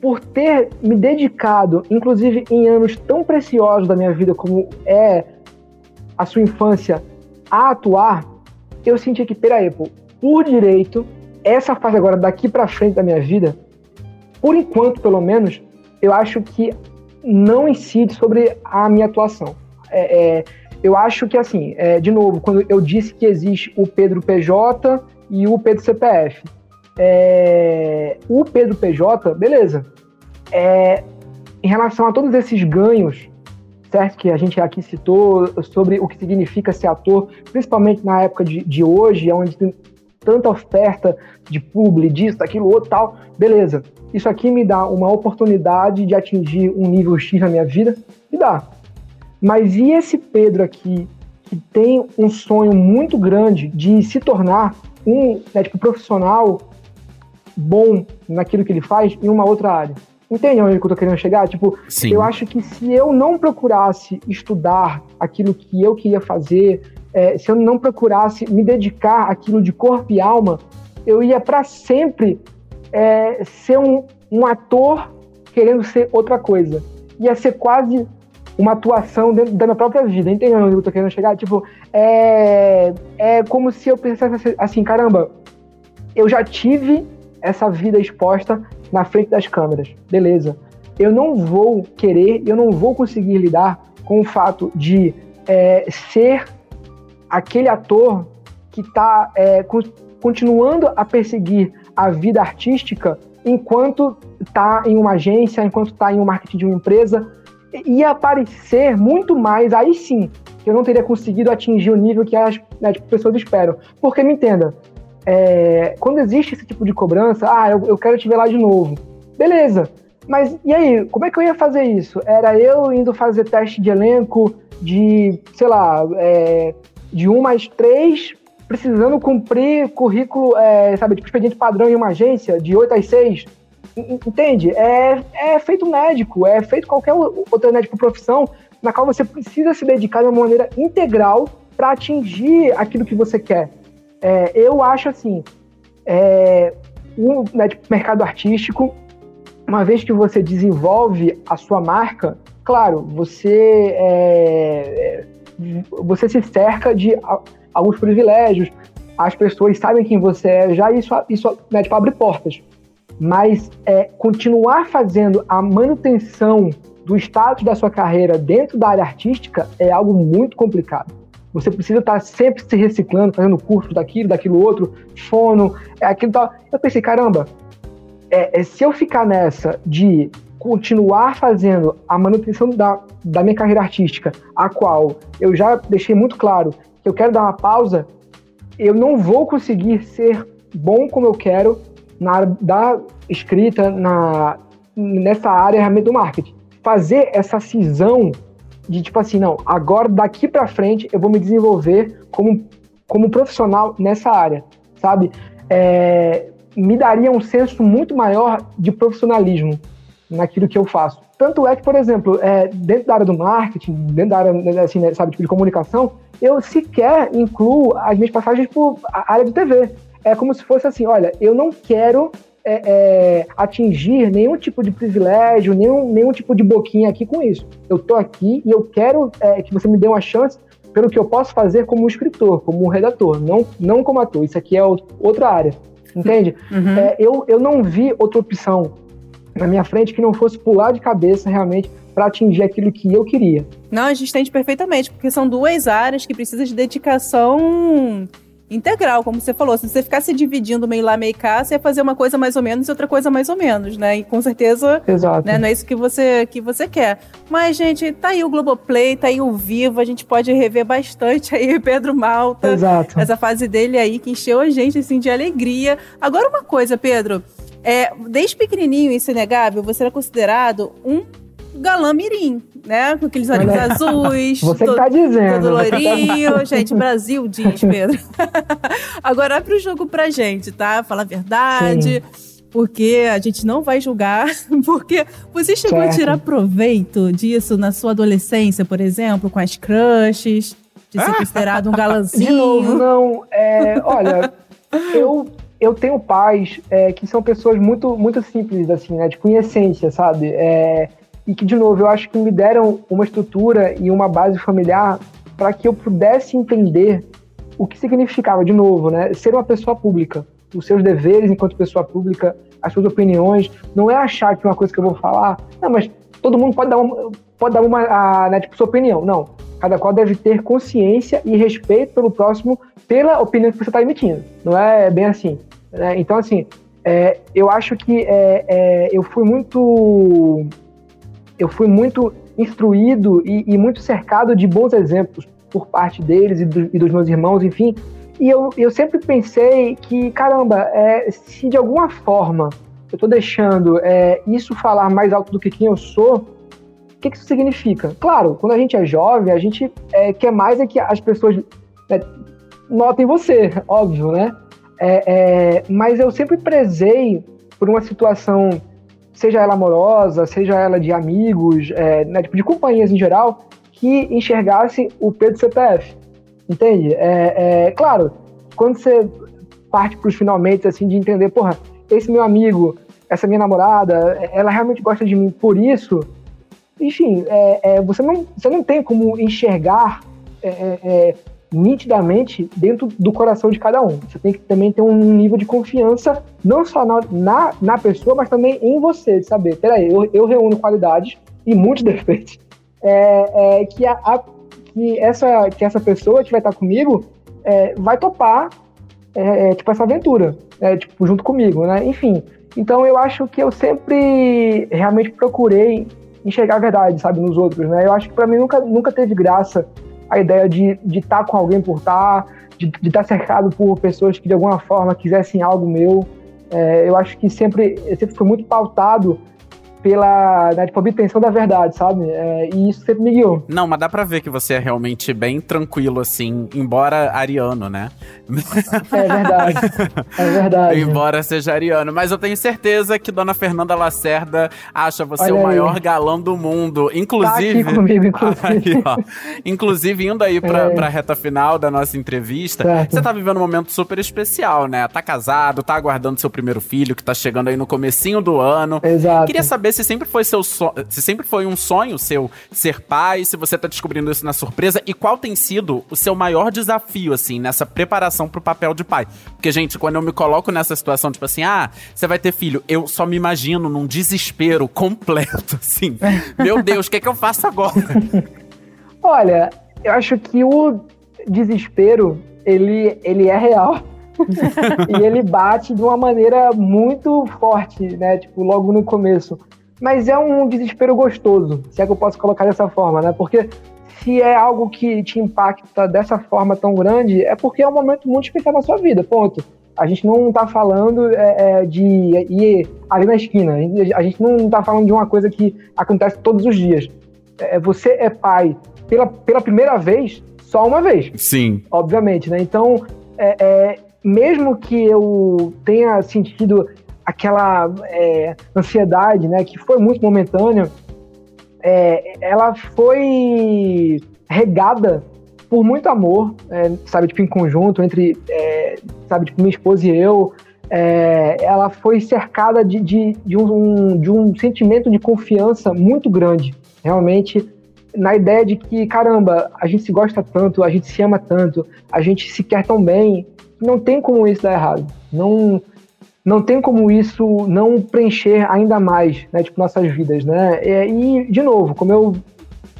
por ter me dedicado, inclusive em anos tão preciosos da minha vida como é a sua infância, a atuar, eu senti que, peraí, pô, por direito, essa fase agora, daqui pra frente da minha vida, por enquanto, pelo menos, eu acho que não incide sobre a minha atuação. É, é, eu acho que, assim, é, de novo, quando eu disse que existe o Pedro PJ e o Pedro CPF, é, o Pedro PJ, beleza. É, em relação a todos esses ganhos, certo, que a gente aqui citou, sobre o que significa ser ator, principalmente na época de, de hoje, onde tanta oferta de publi, disso, daquilo, outro tal, beleza. Isso aqui me dá uma oportunidade de atingir um nível X na minha vida? Me dá. Mas e esse Pedro aqui, que tem um sonho muito grande de se tornar um né, tipo, profissional bom naquilo que ele faz em uma outra área? Entende onde eu tô querendo chegar? Tipo, Sim. eu acho que se eu não procurasse estudar aquilo que eu queria fazer, é, se eu não procurasse me dedicar àquilo de corpo e alma, eu ia para sempre é, ser um, um ator querendo ser outra coisa. Ia ser quase uma atuação dentro da minha própria vida. Entendeu onde eu tô querendo chegar? Tipo, é, é como se eu pensasse assim, caramba, eu já tive essa vida exposta na frente das câmeras. Beleza. Eu não vou querer, eu não vou conseguir lidar com o fato de é, ser aquele ator que está é, continuando a perseguir a vida artística enquanto está em uma agência, enquanto está em um marketing de uma empresa, ia aparecer muito mais, aí sim, eu não teria conseguido atingir o nível que as né, tipo, pessoas esperam. Porque, me entenda, é, quando existe esse tipo de cobrança, ah, eu, eu quero te ver lá de novo. Beleza, mas e aí, como é que eu ia fazer isso? Era eu indo fazer teste de elenco de, sei lá, é, de 1 mais 3, precisando cumprir currículo, é, sabe, tipo expediente padrão em uma agência, de 8 às 6. Entende? É, é feito médico, é feito qualquer outra tipo, profissão na qual você precisa se dedicar de uma maneira integral para atingir aquilo que você quer. É, eu acho assim, é, o né, tipo, mercado artístico, uma vez que você desenvolve a sua marca, claro, você é, você se cerca de alguns privilégios, as pessoas sabem quem você é, já isso, isso né, tipo, abre portas. Mas é, continuar fazendo a manutenção do status da sua carreira dentro da área artística é algo muito complicado. Você precisa estar sempre se reciclando, fazendo curso daquilo, daquilo outro, fono, é aquilo tal. Eu pensei, caramba, é, é, se eu ficar nessa de continuar fazendo a manutenção da, da minha carreira artística, a qual eu já deixei muito claro que eu quero dar uma pausa, eu não vou conseguir ser bom como eu quero na área da escrita, na, nessa área realmente do marketing. Fazer essa cisão de tipo assim, não, agora daqui para frente eu vou me desenvolver como, como profissional nessa área, sabe? É, me daria um senso muito maior de profissionalismo naquilo que eu faço. Tanto é que, por exemplo, é, dentro da área do marketing, dentro da área, assim, né, sabe, tipo de comunicação, eu sequer incluo as minhas passagens por área de TV. É como se fosse assim, olha, eu não quero é, é, atingir nenhum tipo de privilégio, nenhum, nenhum tipo de boquinha aqui com isso. Eu tô aqui e eu quero é, que você me dê uma chance pelo que eu posso fazer como escritor, como redator, não, não como ator. Isso aqui é outra área, entende? Uhum. É, eu, eu não vi outra opção na minha frente que não fosse pular de cabeça realmente para atingir aquilo que eu queria. Não, a gente entende perfeitamente, porque são duas áreas que precisam de dedicação integral, como você falou. Se você ficar se dividindo meio lá, meio cá, você ia fazer uma coisa mais ou menos e outra coisa mais ou menos, né? E com certeza Exato. Né, não é isso que você, que você quer. Mas, gente, tá aí o Globoplay, tá aí o Vivo, a gente pode rever bastante aí Pedro Malta. Exato. Essa fase dele aí que encheu a gente, assim, de alegria. Agora, uma coisa, Pedro. É, desde pequenininho, isso é inegável, você era considerado um galã mirim, né? Com aqueles olhos azuis. Você todo, que tá dizendo. Todo loirinho. gente, Brasil diz, Pedro. Agora abre o jogo pra gente, tá? Fala a verdade. Sim. Porque a gente não vai julgar. Porque você chegou certo. a tirar proveito disso na sua adolescência, por exemplo, com as crushes, de ser considerado um galãzinho. De novo, não. É, olha, eu eu tenho pais é, que são pessoas muito, muito simples, assim, né? Tipo, em essência, sabe? É, e que, de novo, eu acho que me deram uma estrutura e uma base familiar para que eu pudesse entender o que significava, de novo, né, ser uma pessoa pública, os seus deveres enquanto pessoa pública, as suas opiniões, não é achar que uma coisa que eu vou falar, não, mas todo mundo pode dar uma, pode dar uma a, né, tipo, sua opinião, não, cada qual deve ter consciência e respeito pelo próximo pela opinião que você está emitindo, não é bem assim, né? então assim, é, eu acho que é, é, eu fui muito eu fui muito instruído e, e, muito cercado de bons exemplos por parte deles e, do, e dos meus irmãos, enfim. E eu, eu sempre pensei que, caramba, é, se de alguma forma eu estou deixando é, isso falar mais alto do que quem eu sou, o que, que isso significa? Claro, quando a gente é jovem, a gente é, quer mais é que as pessoas né, notem você, óbvio, né? É, é, mas eu sempre prezei por uma situação seja ela amorosa, seja ela de amigos, é, né, tipo, de companhias em geral, que enxergasse o Pedro CPF. Entende? É, é claro, quando você parte para os finalmente, assim, de entender, porra, esse meu amigo, essa minha namorada, ela realmente gosta de mim por isso, enfim, é, é, você, não, você não tem como enxergar é, é, é nitidamente dentro do coração de cada um. Você tem que também ter um nível de confiança, não só na, na, na pessoa, mas também em você, de saber, peraí, eu, eu reúno qualidades e muitos defeitos. É, é, que, a, a, que, essa, que essa pessoa que vai estar comigo é, vai topar é, é, tipo, essa aventura, é, tipo, junto comigo, né? Enfim, então eu acho que eu sempre realmente procurei enxergar a verdade, sabe, nos outros, né? Eu acho que para mim nunca, nunca teve graça a ideia de estar tá com alguém por estar, tá, de estar tá cercado por pessoas que de alguma forma quisessem algo meu. É, eu acho que sempre, sempre foi muito pautado pela né, tipo, obtenção da verdade, sabe? É, e isso sempre me guiou. Não, mas dá pra ver que você é realmente bem tranquilo, assim, embora ariano, né? É verdade. É verdade. embora seja ariano. Mas eu tenho certeza que Dona Fernanda Lacerda acha você Olha o maior galão do mundo. Inclusive. Tá aqui comigo, inclusive. Aí, inclusive, indo aí pra, é. pra reta final da nossa entrevista, certo. você tá vivendo um momento super especial, né? Tá casado, tá aguardando seu primeiro filho, que tá chegando aí no comecinho do ano. Exato. Queria saber se sempre foi seu so... se sempre foi um sonho seu ser pai, se você tá descobrindo isso na surpresa e qual tem sido o seu maior desafio assim nessa preparação pro papel de pai. Porque gente, quando eu me coloco nessa situação tipo assim, ah, você vai ter filho, eu só me imagino num desespero completo assim. Meu Deus, o que é que eu faço agora? Olha, eu acho que o desespero ele ele é real. e ele bate de uma maneira muito forte, né? Tipo, logo no começo. Mas é um desespero gostoso, se é que eu posso colocar dessa forma, né? Porque se é algo que te impacta dessa forma tão grande, é porque é um momento muito especial na sua vida, ponto. A gente não está falando é, é, de ir ali na esquina, a gente não está falando de uma coisa que acontece todos os dias. é, você é pai pela, pela primeira vez só uma vez. Sim. Obviamente, né? Então, é, é, mesmo que eu tenha sentido aquela é, ansiedade, né, que foi muito momentânea, é, ela foi regada por muito amor, é, sabe, tipo, em conjunto, entre, é, sabe, tipo, minha esposa e eu, é, ela foi cercada de, de, de, um, de um sentimento de confiança muito grande, realmente, na ideia de que, caramba, a gente se gosta tanto, a gente se ama tanto, a gente se quer tão bem, não tem como isso dar errado. Não, não tem como isso não preencher ainda mais, né, tipo, nossas vidas, né? E, de novo, como eu,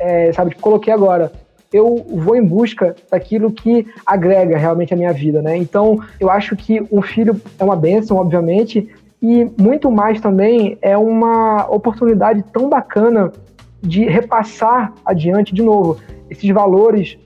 é, sabe, tipo, coloquei agora, eu vou em busca daquilo que agrega realmente a minha vida, né? Então, eu acho que um filho é uma bênção, obviamente, e muito mais também é uma oportunidade tão bacana de repassar adiante de novo esses valores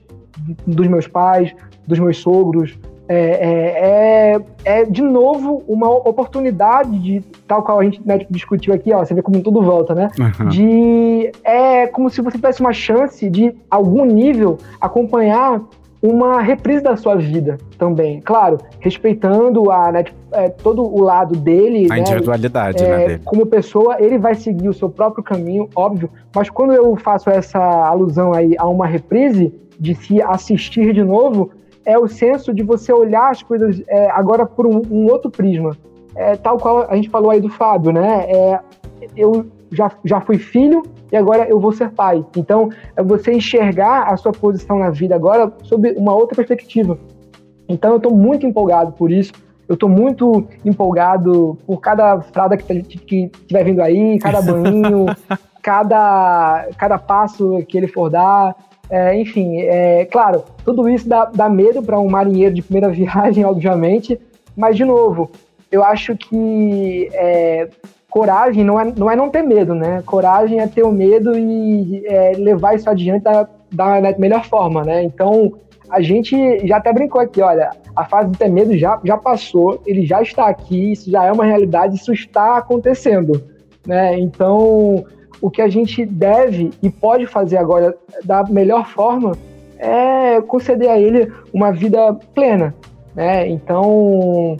dos meus pais, dos meus sogros, é, é, é, é, de novo uma oportunidade de, tal qual a gente né, discutiu aqui, ó, você vê como tudo volta, né? Uhum. De é como se você tivesse uma chance de algum nível acompanhar uma reprise da sua vida também, claro, respeitando a né, tipo, é, todo o lado dele, a né, individualidade, é, né, dele. Como pessoa, ele vai seguir o seu próprio caminho, óbvio. Mas quando eu faço essa alusão aí a uma reprise de se assistir de novo, é o senso de você olhar as coisas é, agora por um, um, outro prisma. É, tal qual a gente falou aí do Fábio, né? É, eu já, já fui filho e agora eu vou ser pai. Então, é você enxergar a sua posição na vida agora sob uma outra perspectiva. Então, eu estou muito empolgado por isso. Eu estou muito empolgado por cada fralda que, tá, que estiver vindo aí, cada banho, cada, cada passo que ele for dar. É, enfim, é, claro, tudo isso dá, dá medo para um marinheiro de primeira viagem, obviamente, mas, de novo, eu acho que é, coragem não é, não é não ter medo, né? Coragem é ter o medo e é, levar isso adiante da, da, da, melhor forma, né? Então, a gente já até brincou aqui, olha, a fase de ter medo já, já passou, ele já está aqui, isso já é uma realidade, isso está acontecendo, né? Então, o que a gente deve e pode fazer agora da melhor forma é conceder a ele uma vida plena, né? Então,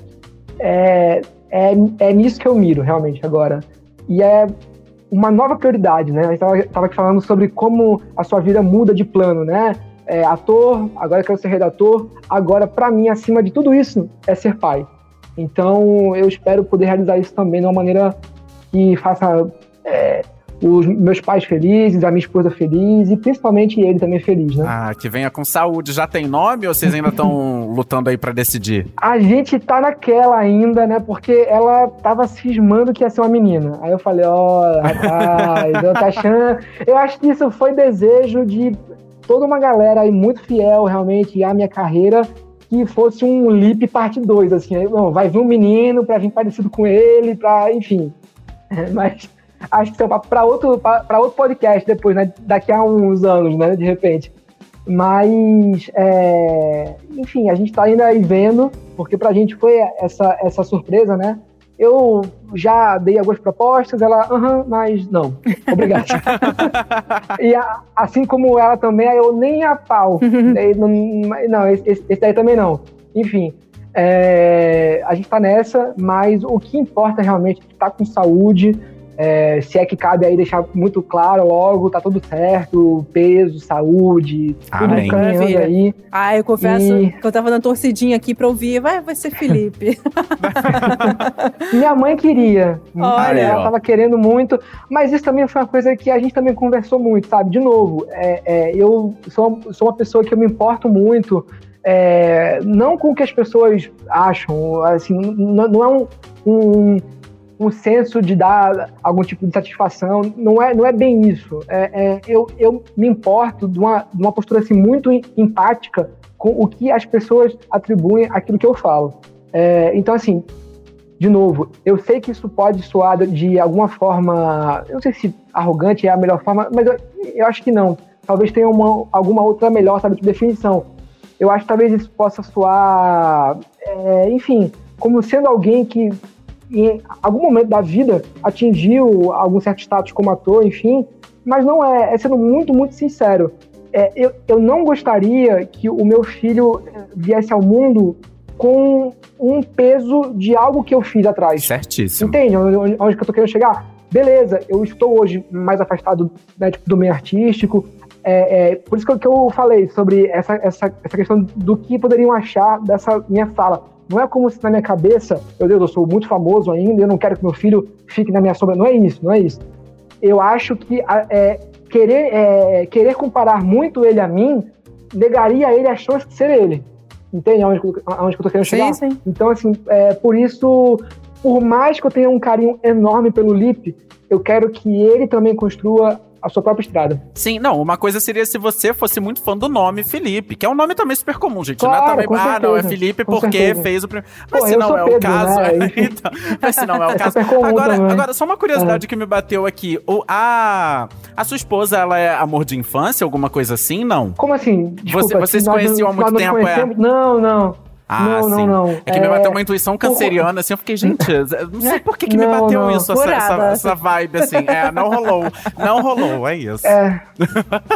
é, é, é nisso que eu miro realmente agora. E é uma nova prioridade, né? A gente estava aqui falando sobre como a sua vida muda de plano, né? É, ator, agora quero ser redator, agora para mim acima de tudo isso é ser pai. Então eu espero poder realizar isso também de uma maneira que faça é, os meus pais felizes, a minha esposa feliz e principalmente ele também feliz, né? Ah, que venha com saúde. Já tem nome ou vocês ainda estão lutando aí para decidir? A gente tá naquela ainda, né? Porque ela tava cismando que ia ser uma menina. Aí eu falei, ó, oh, rapaz, eu tô achando. Eu acho que isso foi desejo de toda uma galera aí muito fiel realmente à minha carreira que fosse um Lip parte 2, assim, não, vai vir um menino para vir parecido com ele, para enfim. Mas acho que é para outro, outro podcast depois, né? Daqui a uns anos, né? De repente. Mas, é, enfim, a gente está ainda aí vendo, porque para a gente foi essa, essa surpresa, né? Eu já dei algumas propostas, ela, aham, uh -huh, mas não, obrigado. e a, assim como ela também, eu nem a pau. não, esse, esse daí também não. Enfim, é, a gente está nessa, mas o que importa realmente é estar tá com saúde, é, se é que cabe aí deixar muito claro logo, tá tudo certo, peso, saúde, tudo caminhando aí. Ah, eu confesso e... que eu tava dando torcidinha aqui pra ouvir, vai, vai ser Felipe. Minha mãe queria, Olha. ela tava querendo muito, mas isso também foi uma coisa que a gente também conversou muito, sabe? De novo, é, é, eu sou, sou uma pessoa que eu me importo muito é, não com o que as pessoas acham, assim, não, não é um, um, um senso de dar algum tipo de satisfação. Não é, não é bem isso. É, é, eu, eu me importo de uma, de uma postura assim, muito empática com o que as pessoas atribuem àquilo que eu falo. É, então, assim, de novo, eu sei que isso pode soar de alguma forma, eu não sei se arrogante é a melhor forma, mas eu, eu acho que não. Talvez tenha uma, alguma outra melhor, sabe, de definição. Eu acho que talvez isso possa soar, é, enfim, como sendo alguém que em algum momento da vida atingiu algum certo status como ator, enfim, mas não é, é sendo muito, muito sincero. É, eu, eu não gostaria que o meu filho eh, viesse ao mundo com um peso de algo que eu fiz atrás. Certíssimo. Entende onde, onde que eu tô querendo chegar? Beleza, eu estou hoje mais afastado né, tipo, do meio artístico. É, é, por isso que eu, que eu falei sobre essa, essa, essa questão do que poderiam achar dessa minha fala. Não é como se na minha cabeça, meu Deus, eu sou muito famoso ainda, eu não quero que meu filho fique na minha sombra. Não é isso, não é isso. Eu acho que é, querer, é, querer comparar muito ele a mim negaria a ele a chance de ser ele. Entende aonde, aonde que eu tô querendo Sim, chegar? sim. Então, assim, é, por isso, por mais que eu tenha um carinho enorme pelo Lipe, eu quero que ele também construa a sua própria estrada. Sim, não, uma coisa seria se você fosse muito fã do nome Felipe, que é um nome também super comum, gente. Claro, não é também, com ah, não, é certeza, Felipe porque certeza. fez o primeiro. Mas Pô, se eu não sou é o caso. né? então, mas se não é o É caso. Agora, também. agora, só uma curiosidade que me bateu aqui. O, a, a sua esposa, ela é amor de infância, alguma coisa assim? Não. Como assim? Desculpa, vocês que nós conheciam há não- muito tempo, é? Não, não. Ah, não, sim. não, não. É que me bateu uma intuição canceriana, assim, eu fiquei, gente, não sei por que, que me Não, bateu não. isso, essa, essa, essa vibe, assim. É, não rolou. Não rolou, é isso. É,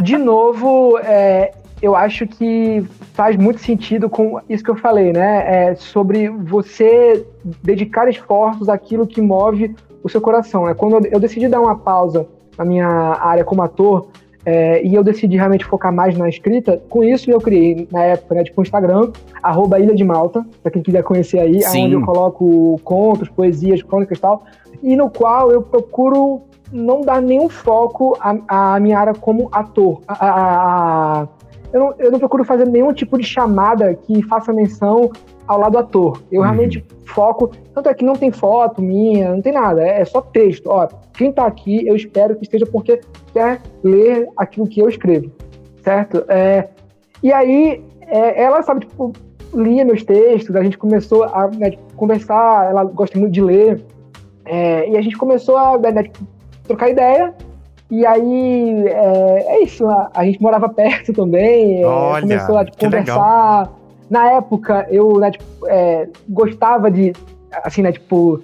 de novo, é, eu acho que faz muito sentido com isso que eu falei, né? É, sobre você dedicar esforços àquilo que move o seu coração. É quando eu decidi dar uma pausa na minha área como ator é, e eu decidi realmente focar mais na escrita, com isso eu criei, na época, né, tipo, o Instagram, arroba Ilha de Malta, pra quem quiser conhecer aí, Sim. onde eu coloco contos, poesias, crônicas e tal, e no qual eu procuro não dar nenhum foco à, à minha área como ator. A- a- a- eu, não, eu não procuro fazer nenhum tipo de chamada que faça menção ao lado ator. Eu Uhum. realmente foco. Tanto é que não tem foto minha, não tem nada, é, é só texto. Ó, quem tá aqui, eu espero que esteja porque quer ler aquilo que eu escrevo, certo? É, e aí, é, ela, sabe, tipo, lia meus textos, a gente começou a né, tipo, conversar, ela gosta muito de ler, é, e a gente começou a né, tipo, trocar ideia. E aí, é, é isso, a, a gente morava perto também, é, Olha, começou a tipo, que legal. conversar. Na época, eu né, tipo, é, gostava de, assim, né, tipo,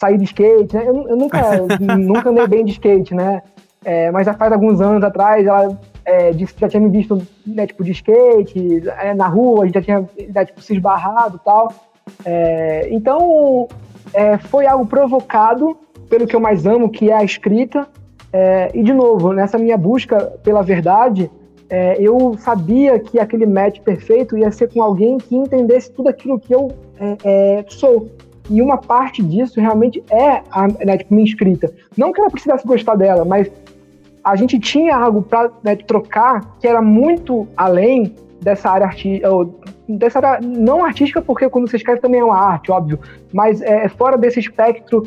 sair de skate, né? Eu, eu nunca, nunca andei bem de skate, né? É, mas já faz alguns anos atrás, ela é, disse que já tinha me visto, né, tipo, de skate, é, na rua, a gente já tinha, né, tipo, se esbarrado e tal. É, então, foi algo provocado pelo que eu mais amo, que é a escrita. É, e, de novo, nessa minha busca pela verdade, é, eu sabia que aquele match perfeito ia ser com alguém que entendesse tudo aquilo que eu é, é, sou. E uma parte disso realmente é a né, tipo, minha escrita. Não que ela precisasse gostar dela, mas a gente tinha algo para trocar que era muito além dessa área artística, dessa área não artística, porque quando você escreve também é uma arte, óbvio, mas é fora desse espectro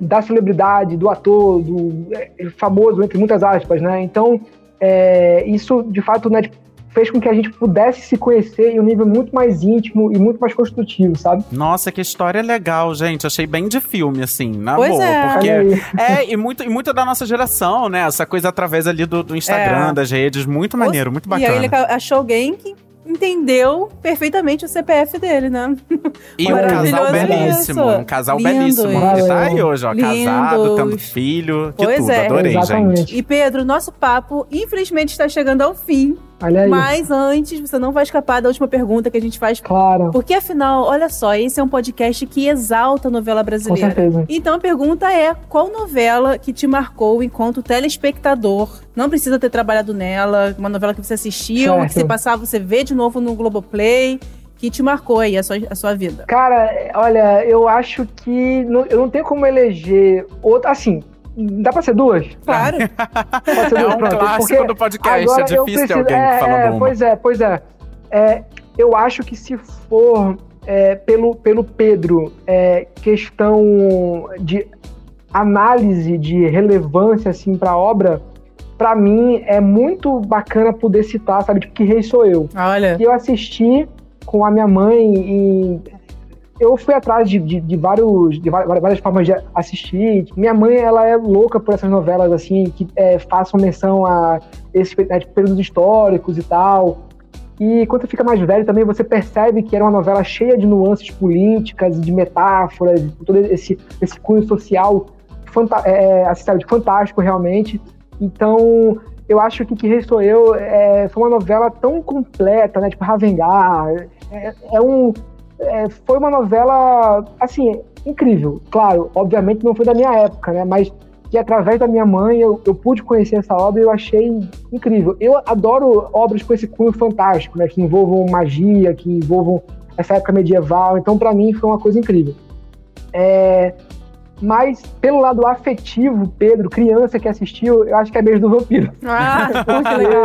da celebridade, do ator, do é, famoso, entre muitas aspas, né? Então, é, isso de fato né, fez com que a gente pudesse se conhecer em um nível muito mais íntimo e muito mais construtivo, sabe? Nossa, que história legal, gente. Achei bem de filme, assim, na Pois boa. é. Porque é, e muito, e muito da nossa geração, né? Essa coisa através ali do, do Instagram, É. das redes. Muito maneiro, muito E bacana. aí ele achou alguém que entendeu perfeitamente o CPF dele, né? E um casal isso. belíssimo. Um casal Lindo belíssimo. isso. Que tá aí hoje, ó. Lindo. Casado, tendo filho. Que Pois tudo. é. Adorei, Exatamente. gente. E Pedro, nosso papo infelizmente está chegando ao fim. Olha aí. Mas antes, você não vai escapar da última pergunta que a gente faz. Claro, Porque afinal, olha só, esse é um podcast que exalta a novela com brasileira. certeza. Então a pergunta é: qual novela que te marcou enquanto telespectador? Não precisa ter trabalhado nela, uma novela que você assistiu, Certo. que você passava, você vê de novo no Globoplay, que te marcou aí a sua, a sua vida. Cara, olha, eu acho que não- eu não tenho como eleger outra. Assim, dá pra ser duas? Claro. Pode ser É duas, um pronto. clássico Porque do podcast. É difícil ter preciso- alguém é, falando é, uma. Pois é, pois é. É, eu acho que se for é, pelo, pelo Pedro, é, questão de análise de relevância assim para a obra, para mim é muito bacana poder citar, sabe, tipo, que rei sou eu. Olha. que eu assisti com a minha mãe e eu fui atrás de, de, de vários de várias formas de assistir. Minha mãe ela é louca por essas novelas assim que é, façam menção a esses né, períodos históricos e tal. E quando você fica mais velho também você percebe que era uma novela cheia de nuances políticas, de metáforas, todo esse esse cunho social fanta é, assim, fantástico realmente. Então, eu acho que Que Rei Sou Eu é, foi uma novela tão completa, né? Tipo, Ravengar. É, é um, é, foi uma novela, assim, incrível. Claro, obviamente não foi da minha época, né? Mas que através da minha mãe eu, eu pude conhecer essa obra e eu achei incrível. Eu adoro obras com esse cunho fantástico, né? Que envolvam magia, que envolvam essa época medieval. Então, para mim, foi uma coisa incrível. É, mas, pelo lado afetivo, Pedro, criança que assistiu, eu acho que é Beijo do Vampiro. Ah, que legal.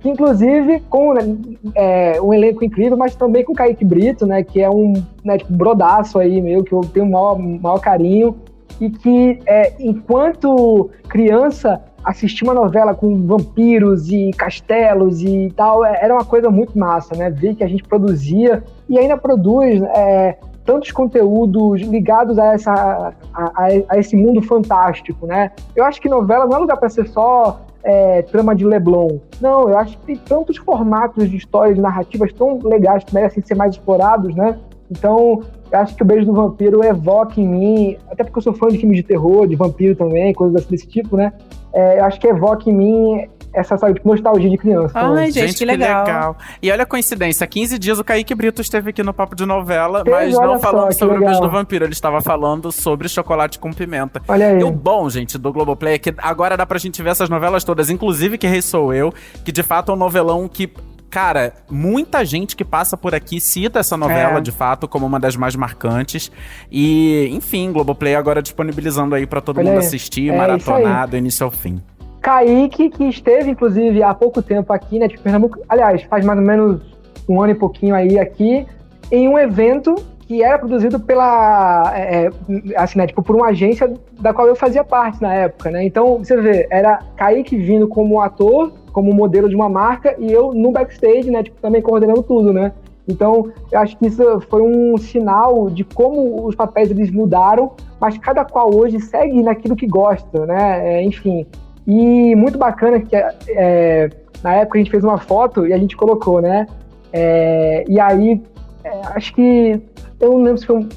que, inclusive, com né, é, um elenco incrível, mas também com Kaique Brito, né? Que é um né, tipo, brodaço aí, meu, que eu tenho o maior, maior carinho. E que, é, enquanto criança, assistir uma novela com vampiros e castelos e tal, é, era uma coisa muito massa, né? Ver que a gente produzia e ainda produz é, tantos conteúdos ligados a, essa, a, a, esse mundo fantástico, né? Eu acho que novela não é lugar para ser só é, trama de Leblon. Não, eu acho que tem tantos formatos de histórias, de narrativas tão legais que merecem ser mais explorados, né? Então, eu acho que o Beijo do Vampiro evoca em mim, até porque eu sou fã de filmes de terror, de vampiro também, coisas desse tipo, né? É, eu acho que evoca em mim essa sabe, tipo, nostalgia de criança. Ai, gente, gente, que legal. legal. E olha a coincidência, há 15 dias o Kaique Brito esteve aqui no Papo de Novela, mas não falando sobre legal. o beijo do vampiro, ele estava falando sobre chocolate com pimenta. Olha aí. E o bom, gente, do Globoplay é que agora dá pra gente ver essas novelas todas, inclusive Que Rei Sou Eu, que de fato é um novelão que cara, muita gente que passa por aqui cita essa novela, é. de fato, como uma das mais marcantes. E, enfim, Globoplay agora disponibilizando aí para todo Olha mundo aí. assistir, é maratonar do início ao fim. Kaique, que esteve, inclusive, há pouco tempo aqui, né, de Pernambuco, aliás, faz mais ou menos um ano e pouquinho aí aqui, em um evento que era produzido pela, é, é assim, né, tipo, por uma agência da qual eu fazia parte na época, né? Então, você vê, era Kaique vindo como ator, como modelo de uma marca, e eu no backstage, né, tipo, também coordenando tudo, né? Então, eu acho que isso foi um sinal de como os papéis eles mudaram, mas cada qual hoje segue naquilo que gosta, né? É, enfim. E muito bacana que é, na época a gente fez uma foto e a gente colocou, né? É, e aí, é, acho que. Eu não lembro se foi um,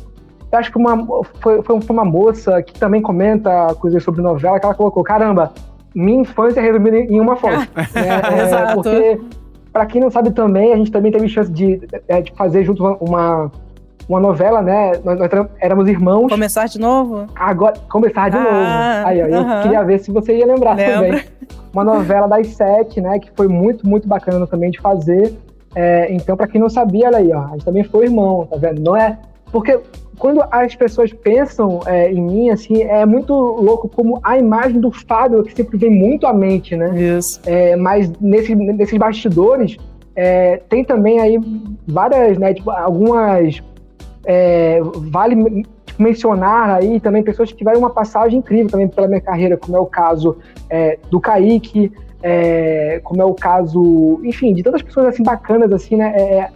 acho que uma, foi, foi uma moça que também comenta coisas sobre novela, que ela colocou, caramba, minha infância resumida em uma foto. né? Exato. Porque, para quem não sabe também, a gente também teve chance de, é, de fazer junto uma, uma novela, né? Nós, nós éramos irmãos. Começar de novo? Agora, começar de ah, novo. Aí, ó, uh -huh. eu queria ver se você ia lembrar Lembra. também. Uma novela das sete, né? Que foi muito, muito bacana também de fazer. É, então, para quem não sabia, olha aí, ó, a gente também foi irmão, tá vendo? Não é. Porque quando as pessoas pensam é, em mim, assim, é muito louco como a imagem do Fábio que sempre vem muito à mente, né? Isso. É, mas nesse, nesses bastidores é, tem também aí várias, né, tipo, algumas é, vale tipo, mencionar aí também pessoas que tiveram uma passagem incrível também pela minha carreira, como é o caso é, do Kaique, é, como é o caso, enfim, de tantas pessoas assim bacanas assim, né?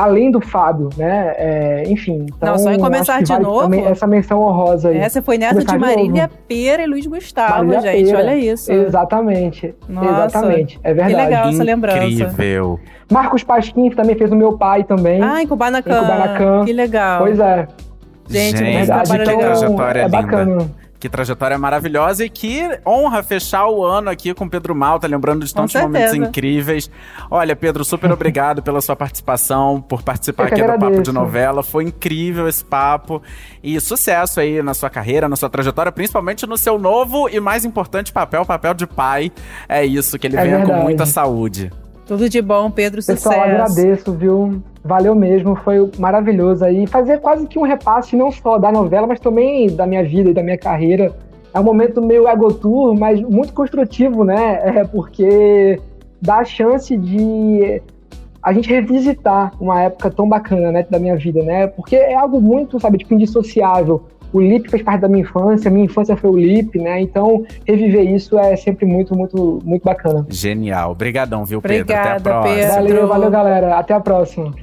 Além do Fábio, né? É, enfim. Então, Não, só em começar de vale novo. Essa menção honrosa aí. Essa foi nessa de Marília Pera e Luiz Gustavo, Marília gente. Pera. Olha isso. Exatamente. Nossa, Exatamente. É verdade. Que legal essa lembrança. Incrível. Marcos Pasquim, que também fez o meu pai também. Ah, em Kubanacan. Em Kubanacan. Que legal. Pois é. Gente, Gente trabalho então, legal. É linda. bacana. Que trajetória maravilhosa e que honra fechar o ano aqui com Pedro Malta, lembrando de tantos momentos incríveis. Olha, Pedro, super obrigado pela sua participação, por participar aqui agradeço. do Papo de Novela. Foi incrível esse papo. E sucesso aí na sua carreira, na sua trajetória, principalmente no seu novo e mais importante papel, papel de pai. É isso, que ele é venha verdade. com muita saúde. Tudo de bom, Pedro, sucesso. Pessoal, agradeço, viu? Valeu mesmo, foi maravilhoso aí. Fazer quase que um repasse, não só da novela, mas também da minha vida e da minha carreira. É um momento meio egotour, mas muito construtivo, né? É porque dá a chance de a gente revisitar uma época tão bacana, né, da minha vida, né? Porque é algo muito, sabe, tipo, indissociável o Lip fez parte da minha infância, minha infância foi o Lip, né? Então, reviver isso é sempre muito, muito, muito bacana. Genial. Obrigadão, viu, Pedro? Obrigada, Até a próxima. Pedro. Valeu, valeu, galera. Até a próxima.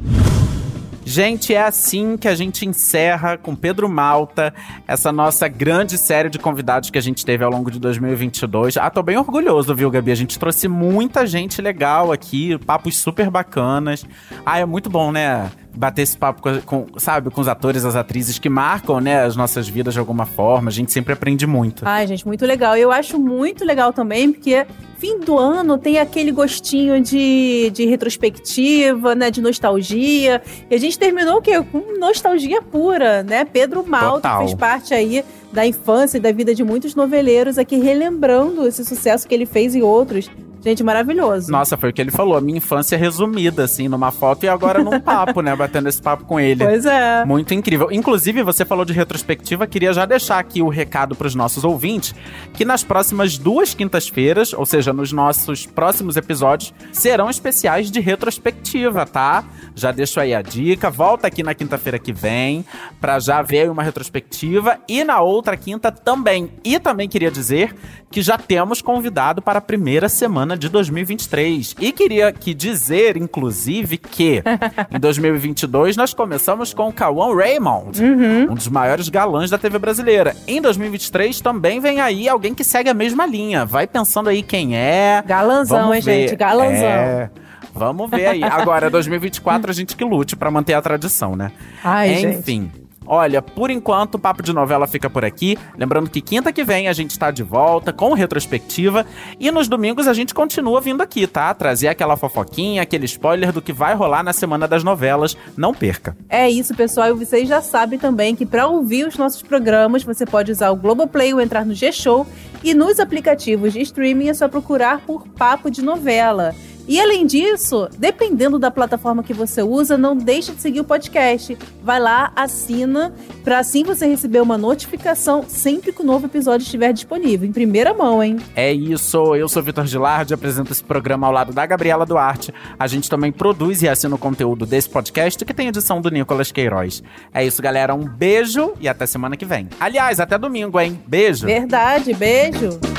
Gente, é assim que a gente encerra com Pedro Malta essa nossa grande série de convidados que a gente teve ao longo de 2022. Ah, tô bem orgulhoso, viu, Gabi? A gente trouxe muita gente legal aqui, papos super bacanas. Ah, é muito bom, né? Bater esse papo com, com, sabe, com os atores, as atrizes que marcam, né, as nossas vidas de alguma forma. A gente sempre aprende muito. Ai, gente, muito legal. Eu acho muito legal também, porque fim do ano tem aquele gostinho de, de retrospectiva, né, de nostalgia. E a gente terminou o quê? Com nostalgia pura, né? Pedro Malta fez parte aí da infância e da vida de muitos noveleiros aqui relembrando esse sucesso que ele fez e outros. Gente, maravilhoso. Nossa, foi o que ele falou. A minha infância resumida, assim, numa foto e agora num papo, né? Batendo esse papo com ele. Pois é. Muito incrível. Inclusive, você falou de retrospectiva, queria já deixar aqui o recado para os nossos ouvintes que nas próximas duas quintas-feiras, ou seja, nos nossos próximos episódios, serão especiais de retrospectiva, tá? Já deixo aí a dica. Volta aqui na quinta-feira que vem para já ver uma retrospectiva e na outra quinta também. E também queria dizer que já temos convidado para a primeira semana de 2023. E queria que dizer, inclusive, que em 2022 nós começamos com o Cauã Raymond, uhum. um dos maiores galãs da TV brasileira. Em 2023 também vem aí alguém que segue a mesma linha. Vai pensando aí quem é. Galanzão, hein, gente? Galanzão. É... Vamos ver aí. Agora, 2024, a gente que lute para manter a tradição, né? Ai, Enfim. Gente. Olha, por enquanto o Papo de Novela fica por aqui. Lembrando que quinta que vem a gente está de volta com retrospectiva. E nos domingos a gente continua vindo aqui, tá? Trazer aquela fofoquinha, aquele spoiler do que vai rolar na semana das novelas. Não perca. É isso, pessoal. E vocês já sabem também que para ouvir os nossos programas, você pode usar o Globoplay ou entrar no G-Show. E nos aplicativos de streaming é só procurar por Papo de Novela. E além disso, dependendo da plataforma que você usa, não deixe de seguir o podcast. Vai lá, assina, para assim você receber uma notificação sempre que o novo episódio estiver disponível, em primeira mão, hein? É isso, eu sou Vitor Gilardi, apresento esse programa ao lado da Gabriela Duarte. A gente também produz e assina o conteúdo desse podcast, que tem edição do Nicolas Queiroz. É isso, galera, um beijo e até semana que vem. Aliás, até domingo, hein? Beijo! Verdade, beijo!